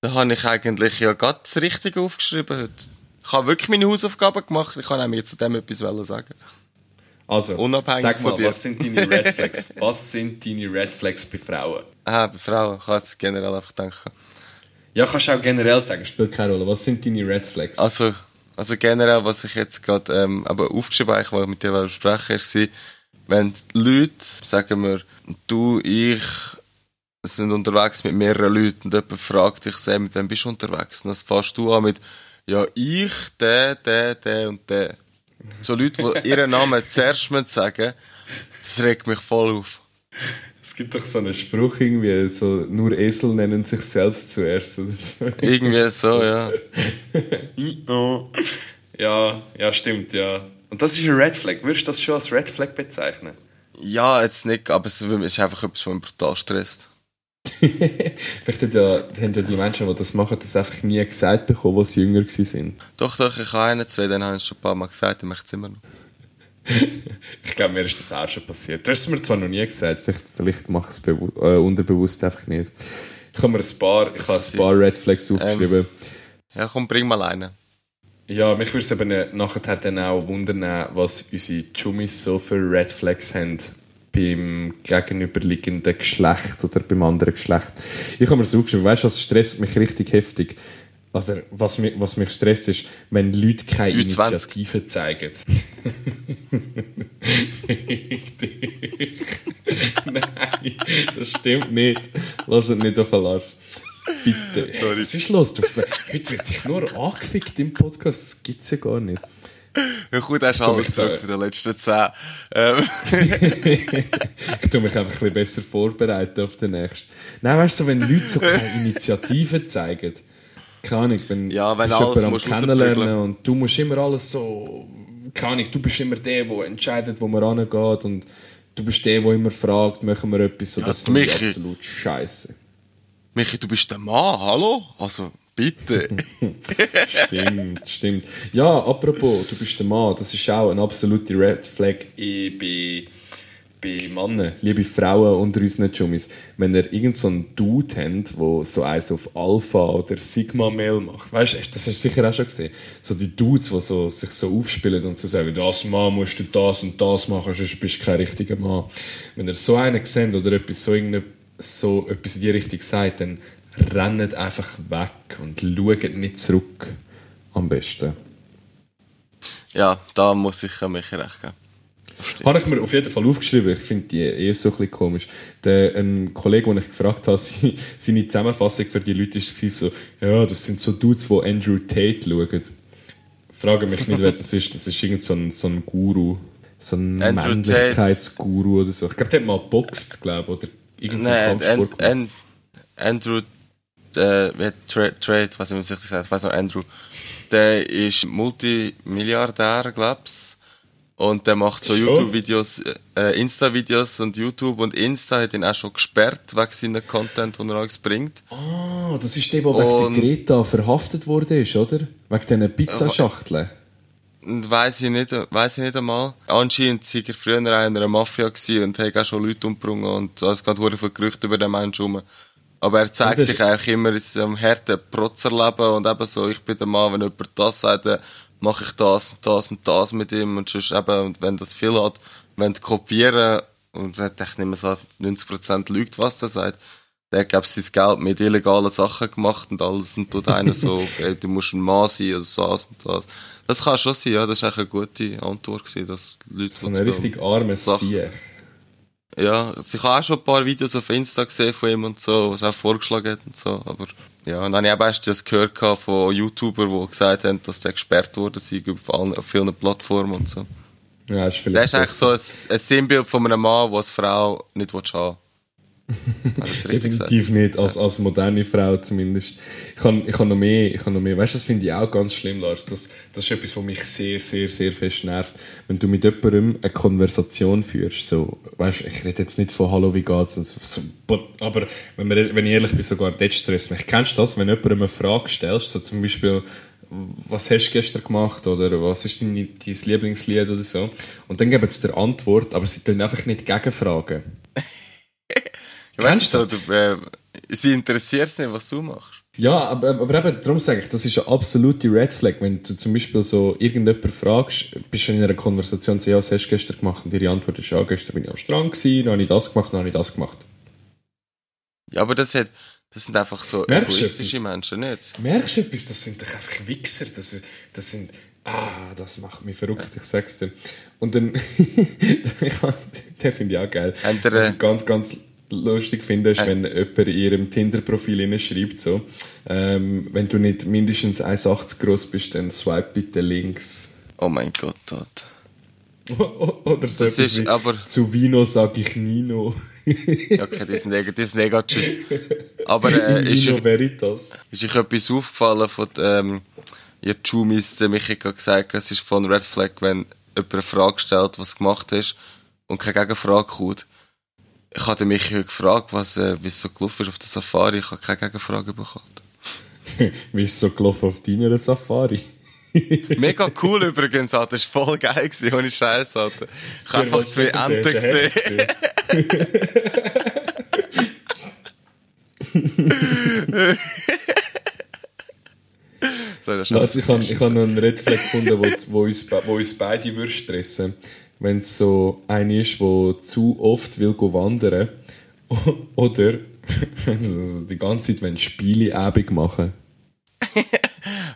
Da habe ich eigentlich ja gerade das Richtige aufgeschrieben heute. Ich habe wirklich meine Hausaufgaben gemacht. Ich kann auch mir zu dem etwas sagen. Also, Unabhängig sag mal, was sind deine Red Flags? was sind deine Red Flags bei Frauen? Ah, bei Frauen, ich kann jetzt generell einfach denken. Ja, kannst du auch generell sagen, spielt keine Rolle. Was sind deine Red Flags? Also, also generell, was ich jetzt gerade ähm, aber aufgeschrieben habe, ich wollte mit dir besprechen, war, wenn die Leute, sagen wir, du, ich, sind unterwegs mit mehreren Leuten und jemand fragt dich, «Sam, mit wem bist du unterwegs? Und dann fährst du an mit, ja, ich, der, der, der und der. So Leute, die ihren Namen zuerst sagen, das regt mich voll auf. Es gibt doch so einen Spruch irgendwie, so, nur Esel nennen sich selbst zuerst oder so. Irgendwie so, ja. Ja, ja, stimmt, ja. Und das ist ein Red Flag. Würdest du das schon als Red Flag bezeichnen? Ja, jetzt nicht, aber es ist einfach etwas, was mich brutal stresst. Vielleicht haben ja, haben ja die Menschen, die das machen, das einfach nie gesagt bekommen, als sie jünger waren. Doch, doch, ich habe einen, zwei, den habe ich schon ein paar Mal gesagt, ich möchte es immer noch. Ich glaube, mir ist das auch schon passiert. Du hast es mir zwar noch nie gesagt, vielleicht, vielleicht mache ich es äh, unterbewusst einfach nicht. Ich habe mir ein paar, ich habe ein paar Red Flags aufgeschrieben. Ja, komm, bring mal einen. Ja, mich würde es eben nachher dann auch wundern, was unsere Chummis so für Red Flags haben beim gegenüberliegenden Geschlecht oder beim anderen Geschlecht. Ich habe mir das aufgeschrieben, weißt du, was stresst mich richtig heftig? Oder was mich, was mich stresst ist, wenn Leute keine Ü20. Initiative zeigen. Richtig. Nein, das stimmt nicht. Lass es nicht auf Lars. Bitte. Sorry. Was ist los? Du, heute wird dich nur angefickt im Podcast. Das gibt es ja gar nicht. Ja, gut, hast du alles ich zurück für die letzten zehn. Ähm, Ich tue mich einfach ein bisschen besser vorbereiten auf den nächsten. Nein, weißt du, wenn Leute so keine Initiative zeigen, keine Ahnung, wenn Ja, wenn alles jemanden am kennenlernen und du musst immer alles so, keine Ahnung, du bist immer der, der entscheidet, wo man rangeht und du bist der, der immer fragt, machen wir etwas, so, das finde ich absolut scheiße. Michi, du bist der Mann, hallo? Also, bitte. Stimmt, stimmt. Ja, apropos, du bist der Mann, das ist auch eine absolute Red Flag bei, bei Männern, liebe Frauen unter unseren Chummis. Wenn ihr irgend so Dude habt, der so eins auf Alpha oder Sigma Mail macht, weißt du, das hast du sicher auch schon gesehen. So die Dudes, die so, sich so aufspielen und so sagen, das Mann musst du das und das machen, sonst bist du kein richtiger Mann. Wenn ihr so einen seht oder etwas so, so etwas in die Richtung sagt, dann rennt einfach weg und schaut nicht zurück. Am besten. ja, da muss ich an Michi recht geben. Habe ich mir auf jeden Fall aufgeschrieben. Ich finde die eher so ein bisschen komisch. Der, ein Kollege, den ich gefragt habe, seine, Zusammenfassung für die Leute war so, ja, das sind so Dudes, die Andrew Tate schauen. Frage mich nicht, wer das ist. Das ist irgend so ein, so ein Guru. So ein Andrew. Männlichkeitsguru oder so. Ich glaube, der hat mal geboxt, glaube ich, oder irgend so einen Kampfsport Andrew, äh, wie hat Tra Trade, was ich mir richtig gesagt, ich weiß noch, Andrew, der ist Multimilliardär, glaub's. Und der macht so? YouTube-Videos, äh, Insta-Videos und YouTube und Insta hat ihn auch schon gesperrt wegen seinem Content, den er alles bringt. Ah, das ist der, der wegen der Greta verhaftet wurde, ist, oder? Wegen diesen Pizzaschachteln. Weiss ich nicht, weiss ich nicht einmal. Anscheinend war er früher auch in einer Mafia und hat auch schon Leute umgebracht und es geht hure viele Gerüchte über den Menschen rum. Aber er zeigt sich eigentlich immer in seinem harten Protzerleben und eben so, ich bin der Mann, wenn jemand das sagt, dann mache ich das und das und das mit ihm und sonst eben, und wenn das viel hat, wenn die kopieren und wenn ich nicht mehr so 90% lügt, was er sagt, der hat sein Geld mit illegalen Sachen gemacht und alles und tut einer so, okay, du musst ein Mann sein, also das und das. Das kann schon sein, ja, das war eigentlich eine gute Antwort gewesen, dass Leute So zu ein richtig armes Sieg. Ja, also ich habe auch schon ein paar Videos auf Insta gesehen von ihm und so, was er auch vorgeschlagen hat und so, aber ja, und dann habe ich eben erst das gehört von YouTubern, die gesagt haben, dass der gesperrt wurde sei auf, allen, auf vielen Plattformen und so. Ja, ist vielleicht ist eigentlich so ein, ein Sinnbild von einem Mann, der als Frau nicht will haben Definitiv nicht, als, als moderne Frau zumindest. Ich kann, ich kann noch mehr, ich kann noch mehr. Weißt du, das finde ich auch ganz schlimm, Lars. Das, das ist etwas, was mich sehr, sehr, sehr fest nervt. Wenn du mit jemandem eine Konversation führst, so, weißt du, ich rede jetzt nicht von Hallo, wie geht's? So, aber wenn, wir, wenn ich ehrlich bin, sogar das stresst mich. Kennst du das, wenn jemandem eine Frage stellst, so zum Beispiel, was hast du gestern gemacht oder was ist dein, dein Lieblingslied oder so und dann geben sie dir Antwort, aber sie tun einfach nicht gegenfragen. Weißt du du, äh, sie interessiert es nicht, was du machst. Ja, aber, aber eben, darum sage ich, das ist eine absolute Red Flag. Wenn du zum Beispiel so irgendjemand fragst, bist du in einer Konversation, so, ja, was hast du gestern gemacht? Und ihre Antwort ist, ja, gestern bin ich am Strand gewesen, dann habe ich das gemacht, dann habe ich das gemacht. Ja, aber das, hat, das sind einfach so Merkst egoistische? Menschen, nicht? Merkst du etwas? Das sind doch einfach Wichser. Das, das sind. Ah, das macht mich verrückt, ich sag's dir. Und dann. den finde ich auch geil. Ihr, Was äh, ich ganz, ganz lustig finde, ist, Äh. wenn jemand in ihrem Tinder-Profil schreibt, so, ähm, wenn du nicht mindestens 1,80 groß bist, dann swipe bitte links. Oh mein Gott, dort. Oder so Das ist wie, aber- zu Vino sag ich Nino. Okay, die sind, neg- die sind negativ. Aber äh, ist, Nino Veritas. ist euch etwas aufgefallen von ähm, ihr Jumis, der Michi gerade gesagt hat, es ist von Red Flag, wenn jemand eine Frage stellt, was du gemacht hast und keine Gegenfrage kommt. Ich Michi heute gefragt, was, äh, wie es so gelaufen ist auf der Safari. Ich habe keine Gegenfrage bekommen. Wie ist es so gelaufen auf deiner Safari? Mega cool übrigens, Alter. Das war voll geil, gewesen, ohne Scheiß, Alter. Ich habe einfach zwei Enten gesehen. So, das Also ich habe ich hab noch einen Red Flag gefunden, wo, wo, uns, wo uns beide würde stressen Wenn es so einer ist, der zu oft will go wandern oder also die ganze Zeit wenn Spieleabend machen.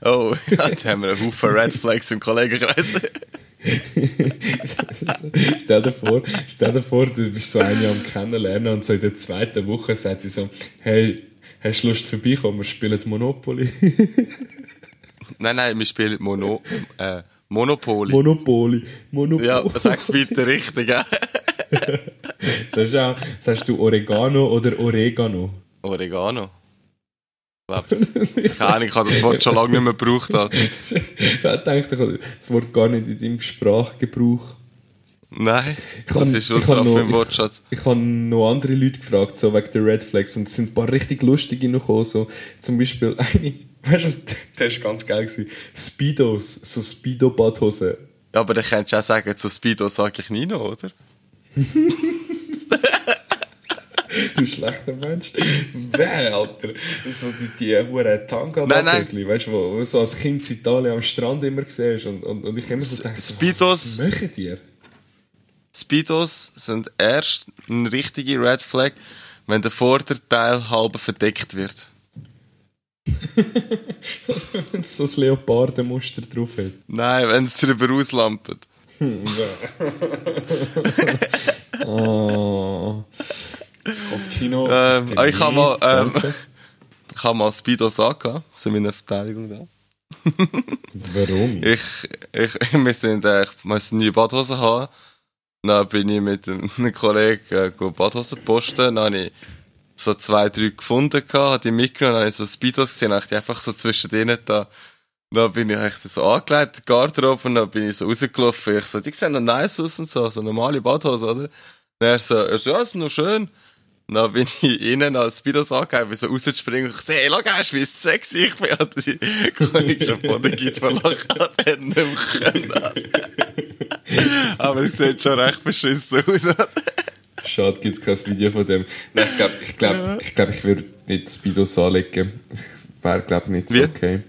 Oh, da haben wir einen Haufen Red Flags im Kollegenkreis. stell, dir vor, stell dir vor, du bist so eine am Kennenlernen und so in der zweiten Woche sagt sie so, hey, hast du Lust vorbeikommen, wir spielen Monopoly. nein, nein, wir spielen Mono, äh, Monopoly. Monopoly, Monopoly. ja, sag's bitte richtig, ja. Sagst du, auch, sagst du Oregano oder Oregano? Oregano. Keine Ahnung, ich habe das Wort schon lange nicht mehr gebraucht. Ich dachte, das Wort gar nicht in deinem Sprachgebrauch. Nein, Ich das han- ist ich han auf dem Wortschatz. Ich habe noch andere Leute gefragt, so wegen der Red Flags, und es sind ein paar richtig lustige noch gekommen, so zum Beispiel eine, weißt du, das war ganz geil gewesen. Speedos, so Speedo-Badhosen. Ja, aber dann könntest du auch sagen, zu Speedo sage ich Nino, oder? Du schlechter Mensch. Wer, Alter? So die, die hure tanga Nein, nein. weißt du, wo, wo so als Kind in Italien am Strand immer siehst und, und, und ich immer so denke, Speedos- was machen ihr? Speedos sind erst eine richtige Red Flag, wenn der Vorderteil halb verdeckt wird. Wenn es so ein Leopardenmuster drauf hat. Nein, wenn es drüber auslampt. Oh. Kopfkino. Ähm, ich habe mal, ähm, ich habe mal Speedos angehabt, zu meiner Verteidigung da. Warum? Ich, ich, wir sind, äh, ich muss neue Badhose haben. Dann bin ich mit einem Kollegen äh, go Badhosen posten. Dann habe ich so zwei, drei gefunden, gehabt, habe die mitgenommen, dann habe ich so Speedos gesehen, habe ich die einfach so zwischen denen da. Dann bin ich echt so angelegt, Garderobe, und dann bin ich so rausgelaufen. Ich so, die sehen noch nice aus und so, so normale Badhose, oder? Dann er so, er so, ja, ist noch schön. Dann bin ich innen als Speedos angegeben, bin so rauszuspringen und ich so, hey, schau, hast wie sexy ich bin. Und die Kollegin schon von der Git verlacht hat, hat nicht mehr können. Aber es sieht schon recht beschissen aus. Schade, gibt es kein Video von dem. Nein, ich glaube, ich, glaub, ich, glaub, ich würde nicht Speedos anlegen. Ich wäre, glaube ich, nicht so Wie? okay.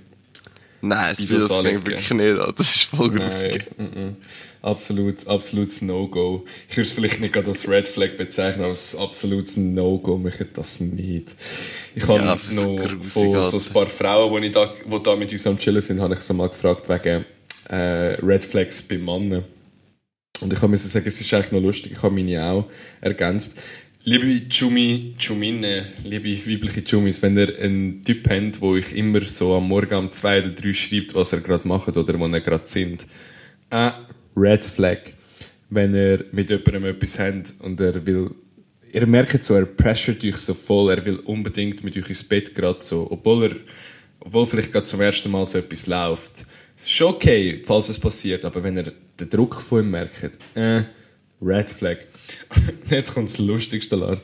Nein, Speedos Speedos anlegen. wirklich nicht an. Das ist voll grusig. Nein, mm, mm. absolut, absolutes No-Go. Ich würde es vielleicht nicht gerade als Red Flag bezeichnen, aber es ist absolutes No-Go, machen das nicht. Ich habe Ja, noch grusig, von so Alter. ein paar Frauen, die da, die da mit uns am Chillen sind, habe ich so mal gefragt wegen äh, Red Flags bei Männern. Und ich muss sagen, es ist eigentlich noch lustig, ich habe meine auch ergänzt. Liebe Jumi, Jumine, liebe weibliche Jumis, wenn ihr einen Typ habt, wo ich immer so am Morgen um zwei oder drei schreibt, was er gerade macht oder wo er gerade sind, ein Red Flag. Wenn ihr mit jemandem etwas habt und er will, ihr merkt so, er pressured euch so voll, er will unbedingt mit euch ins Bett gerade so, obwohl er, obwohl vielleicht gerade zum ersten Mal so etwas läuft. Es ist okay, falls es passiert, aber wenn ihr den Druck von ihm merkt, äh, Red Flag. Jetzt kommt das Lustigste, Lars.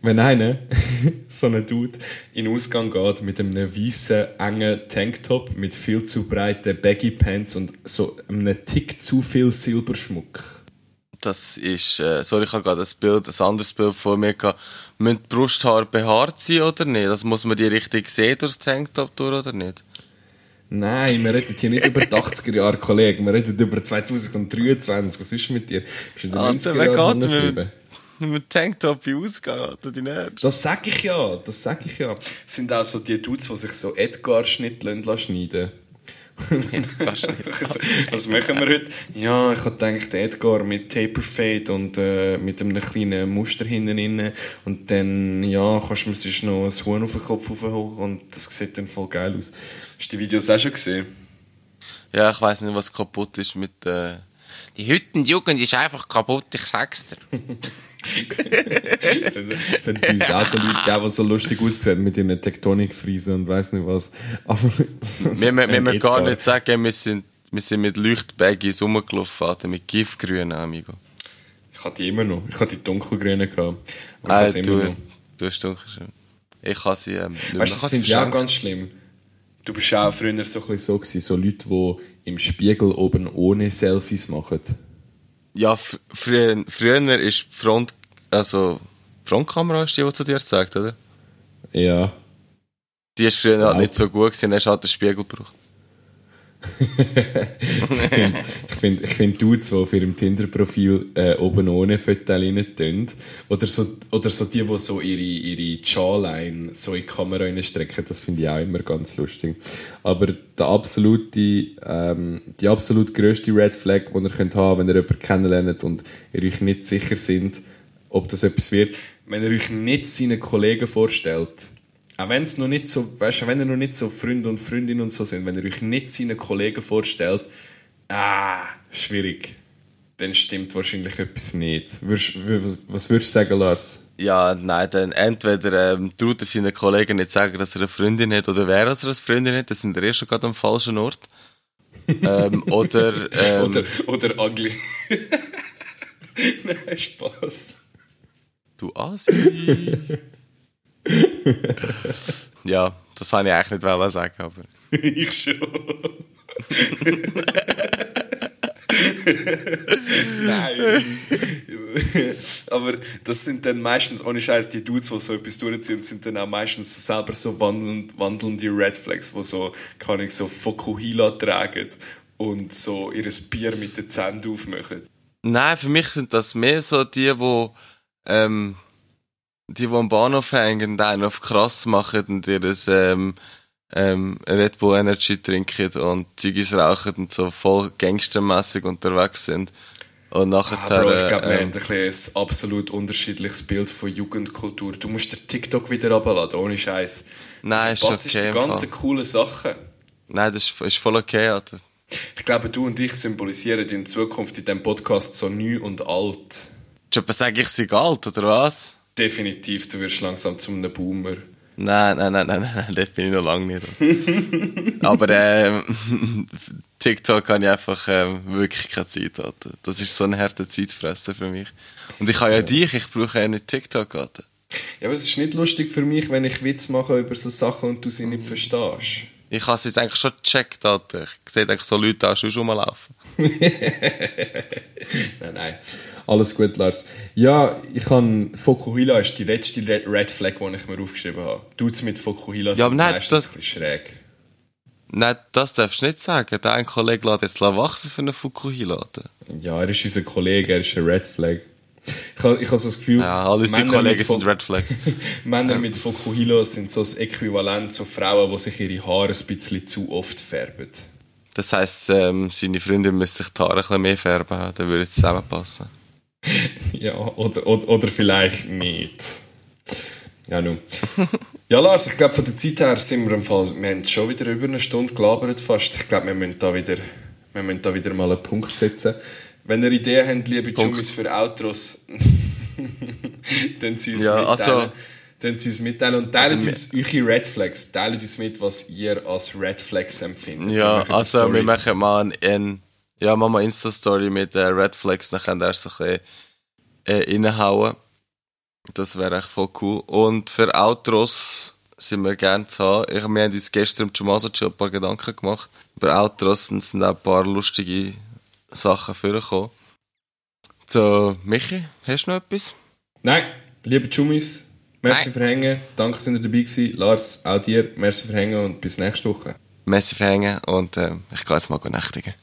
Wenn einer, so ein Dude, in den Ausgang geht mit einem weißen, engen Tanktop mit viel zu breiten Baggy Pants und so einem Tick zu viel Silberschmuck. Das ist, äh, sorry, ich habe gerade ein Bild, ein anderes Bild vor mir gehabt. Müssen die Brusthaare behaart sein oder nicht? Das muss man die richtig sehen durchs Tanktop durch oder nicht? Nein, wir reden hier nicht über die 80er Jahre, Kollege. Wir reden über 2023. Was ist mit dir? Bist du in den Also, 90er wer Jahren geblieben? mit Tanktop in Ausgang, oder die nicht? Das sag ich ja, das sag ich ja. Das sind auch so die Dudes, die sich so Edgar-Schnitt schneiden was machen wir heute? Ja, ich habe gedacht, Edgar mit Taper Fade und äh, mit einem kleinen Muster hinten drin. Und dann, ja, kannst du mir sonst noch ein Huhn auf den Kopf hoch und das sieht dann voll geil aus. Hast du die Videos auch schon gesehen? Ja, ich weiß nicht, was kaputt ist mit, äh, die heutigen Jugend ist einfach kaputt, ich sag's dir. Es sind, sind uns auch so Leute gegeben, die so lustig aussehen mit ihren Tektonikfriesen und weiss nicht was. Aber Wir, müssen gar nicht sagen, wir sind, wir sind mit Leuchtbaggies rumgelaufen, Alter, mit Giftgrünen, amigo. Ich hatte die immer noch. Ich hatte die dunkelgrünen gehabt. Ah, du, noch. du hast dunkelschön. Ich habe sie, ähm, nicht mehr. Weißt Ich das finde ich auch ganz schlimm. Du bist auch früher so, ein bisschen so gewesen, so Leute, die im Spiegel oben ohne Selfies machen. Ja, früher, früher ist die Front, also, die Frontkamera ist die, die zu dir zeigt, oder? Ja. Die ist früher halt Genau. nicht so gut gewesen, hast halt den Spiegel gebraucht. Ich finde, ich find Dudes, die auf ihrem Tinder-Profil äh, oben ohne Fotos rein tun. Oder so, oder so die, die so ihre, ihre Jawline so in die Kamera reinstrecken, das finde ich auch immer ganz lustig. Aber der absolute, ähm, die absolut grösste Red Flag, die ihr könnt haben, wenn ihr jemanden kennenlernt und ihr euch nicht sicher sind, ob das etwas wird, wenn ihr euch nicht seinen Kollegen vorstellt, auch wenn es noch nicht so, weißt du, wenn ihr noch nicht so Freunde und Freundinnen und so sind, wenn ihr euch nicht seinen Kollegen vorstellt, ah, schwierig. Dann stimmt wahrscheinlich etwas nicht. Würdest, w- was würdest du sagen, Lars? Ja, nein, dann entweder ähm, traut er seinen Kollegen nicht sagen, dass er eine Freundin hat, oder wer dass er eine Freundin hat, dann sind wir eh schon gerade am falschen Ort. ähm, oder, ähm, Oder, oder ugly. Nein, Spaß. du Asi. ja, das wollte ich eigentlich nicht wollen sagen, aber... ich schon. Nein. Aber das sind dann meistens, ohne Scheiß, die Dudes, die so etwas durchziehen, sind dann auch meistens so selber so wandelnd, wandelnde Red Flags, die so, kann ich so Fokuhila tragen und so ihr Bier mit den Zähnen aufmachen. Nein, für mich sind das mehr so die, wo ähm, die, die am Bahnhof hängen einen auf krass machen und ihr ähm, ähm, Red Bull Energy trinken und Ziggis rauchen und so voll gangstermässig unterwegs sind. Und nachher, Ah, Bro, ich glaube, wir ähm, haben ein, bisschen ein absolut unterschiedliches Bild von Jugendkultur. Du musst dir TikTok wieder runterladen, ohne Scheiß. nein, ist Was ist okay. die ganzen coolen Sachen? Nein, das ist, ist voll okay, Alter. Ich glaube, du und ich symbolisieren in Zukunft in diesem Podcast so neu und alt. Schon sag ich sie alt, oder was? Definitiv, du wirst langsam zu einem Boomer. Nein, nein, nein, nein, nein, nein, das bin ich noch lange nicht. Aber ähm, TikTok habe ich einfach ähm, wirklich keine Zeit. Alter. Das ist so eine harte Zeitfresser für mich. Und ich habe ja dich, ich brauche ja nicht TikTok. Alter. Ja, aber es ist nicht lustig für mich, wenn ich Witz mache über so Sachen und du sie nicht verstehst. Ich habe es jetzt eigentlich schon gecheckt. Alter. Ich sehe eigentlich so Leute auch schon rumlaufen. Nein, nein. Alles gut, Lars. Ja, ich habe... Fokuhila ist die letzte Red Flag, die ich mir aufgeschrieben habe. Dudes mit Fokuhila Ja, aber nein, meistens das- ein bisschen schräg. Nein, das darfst du nicht sagen. Der ein Kollege lässt jetzt wachsen für einen Fukuhila. Alter. Ja, er ist unser Kollege, er ist ein Red Flag. Ich habe ich habe so das Gefühl... Ja, alle seine Männer Kollegen mit sind Red Flags. Männer mit Fokuhila sind so das Äquivalent zu Frauen, die sich ihre Haare ein bisschen zu oft färben. Das heisst, ähm, seine Freundin müsste sich die Haare ein bisschen mehr färben. Dann würde es zusammenpassen. Ja, oder, oder, oder vielleicht nicht. Ja, nun. Ja, Lars, ich glaube, von der Zeit her sind wir im Fall, wir haben schon wieder über eine Stunde gelabert fast. Ich glaube, wir müssen da wieder, wir müssen da wieder mal einen Punkt setzen. Wenn ihr Ideen habt, liebe. Jungs, für Outros, dann sie uns Ja, mitteilen. also- dann sie uns mitteilen und teilt Also, uns eure Red Flags. Teilt uns mit, was ihr als Red Flags empfindet. Wir Ja, eine also wir machen mal ein, ja, machen wir Insta-Story mit äh, Red Flags, dann könnt ihr so ein bisschen äh, reinhauen. Das wäre echt voll cool. Und für Outros sind wir gerne zu haben. Ich, wir haben uns gestern im Chumaso schon ein paar Gedanken gemacht über Outros und sind auch ein paar lustige Sachen vorgekommen. So, Michi, hast du noch etwas? Nein, liebe Jumis, merci Nein. für Hängen. Danke, dass ihr dabei gewesen. Lars, auch dir, merci für Hängen und bis nächste Woche. Messi verhängen und ähm, ich gehe jetzt mal nächtigen.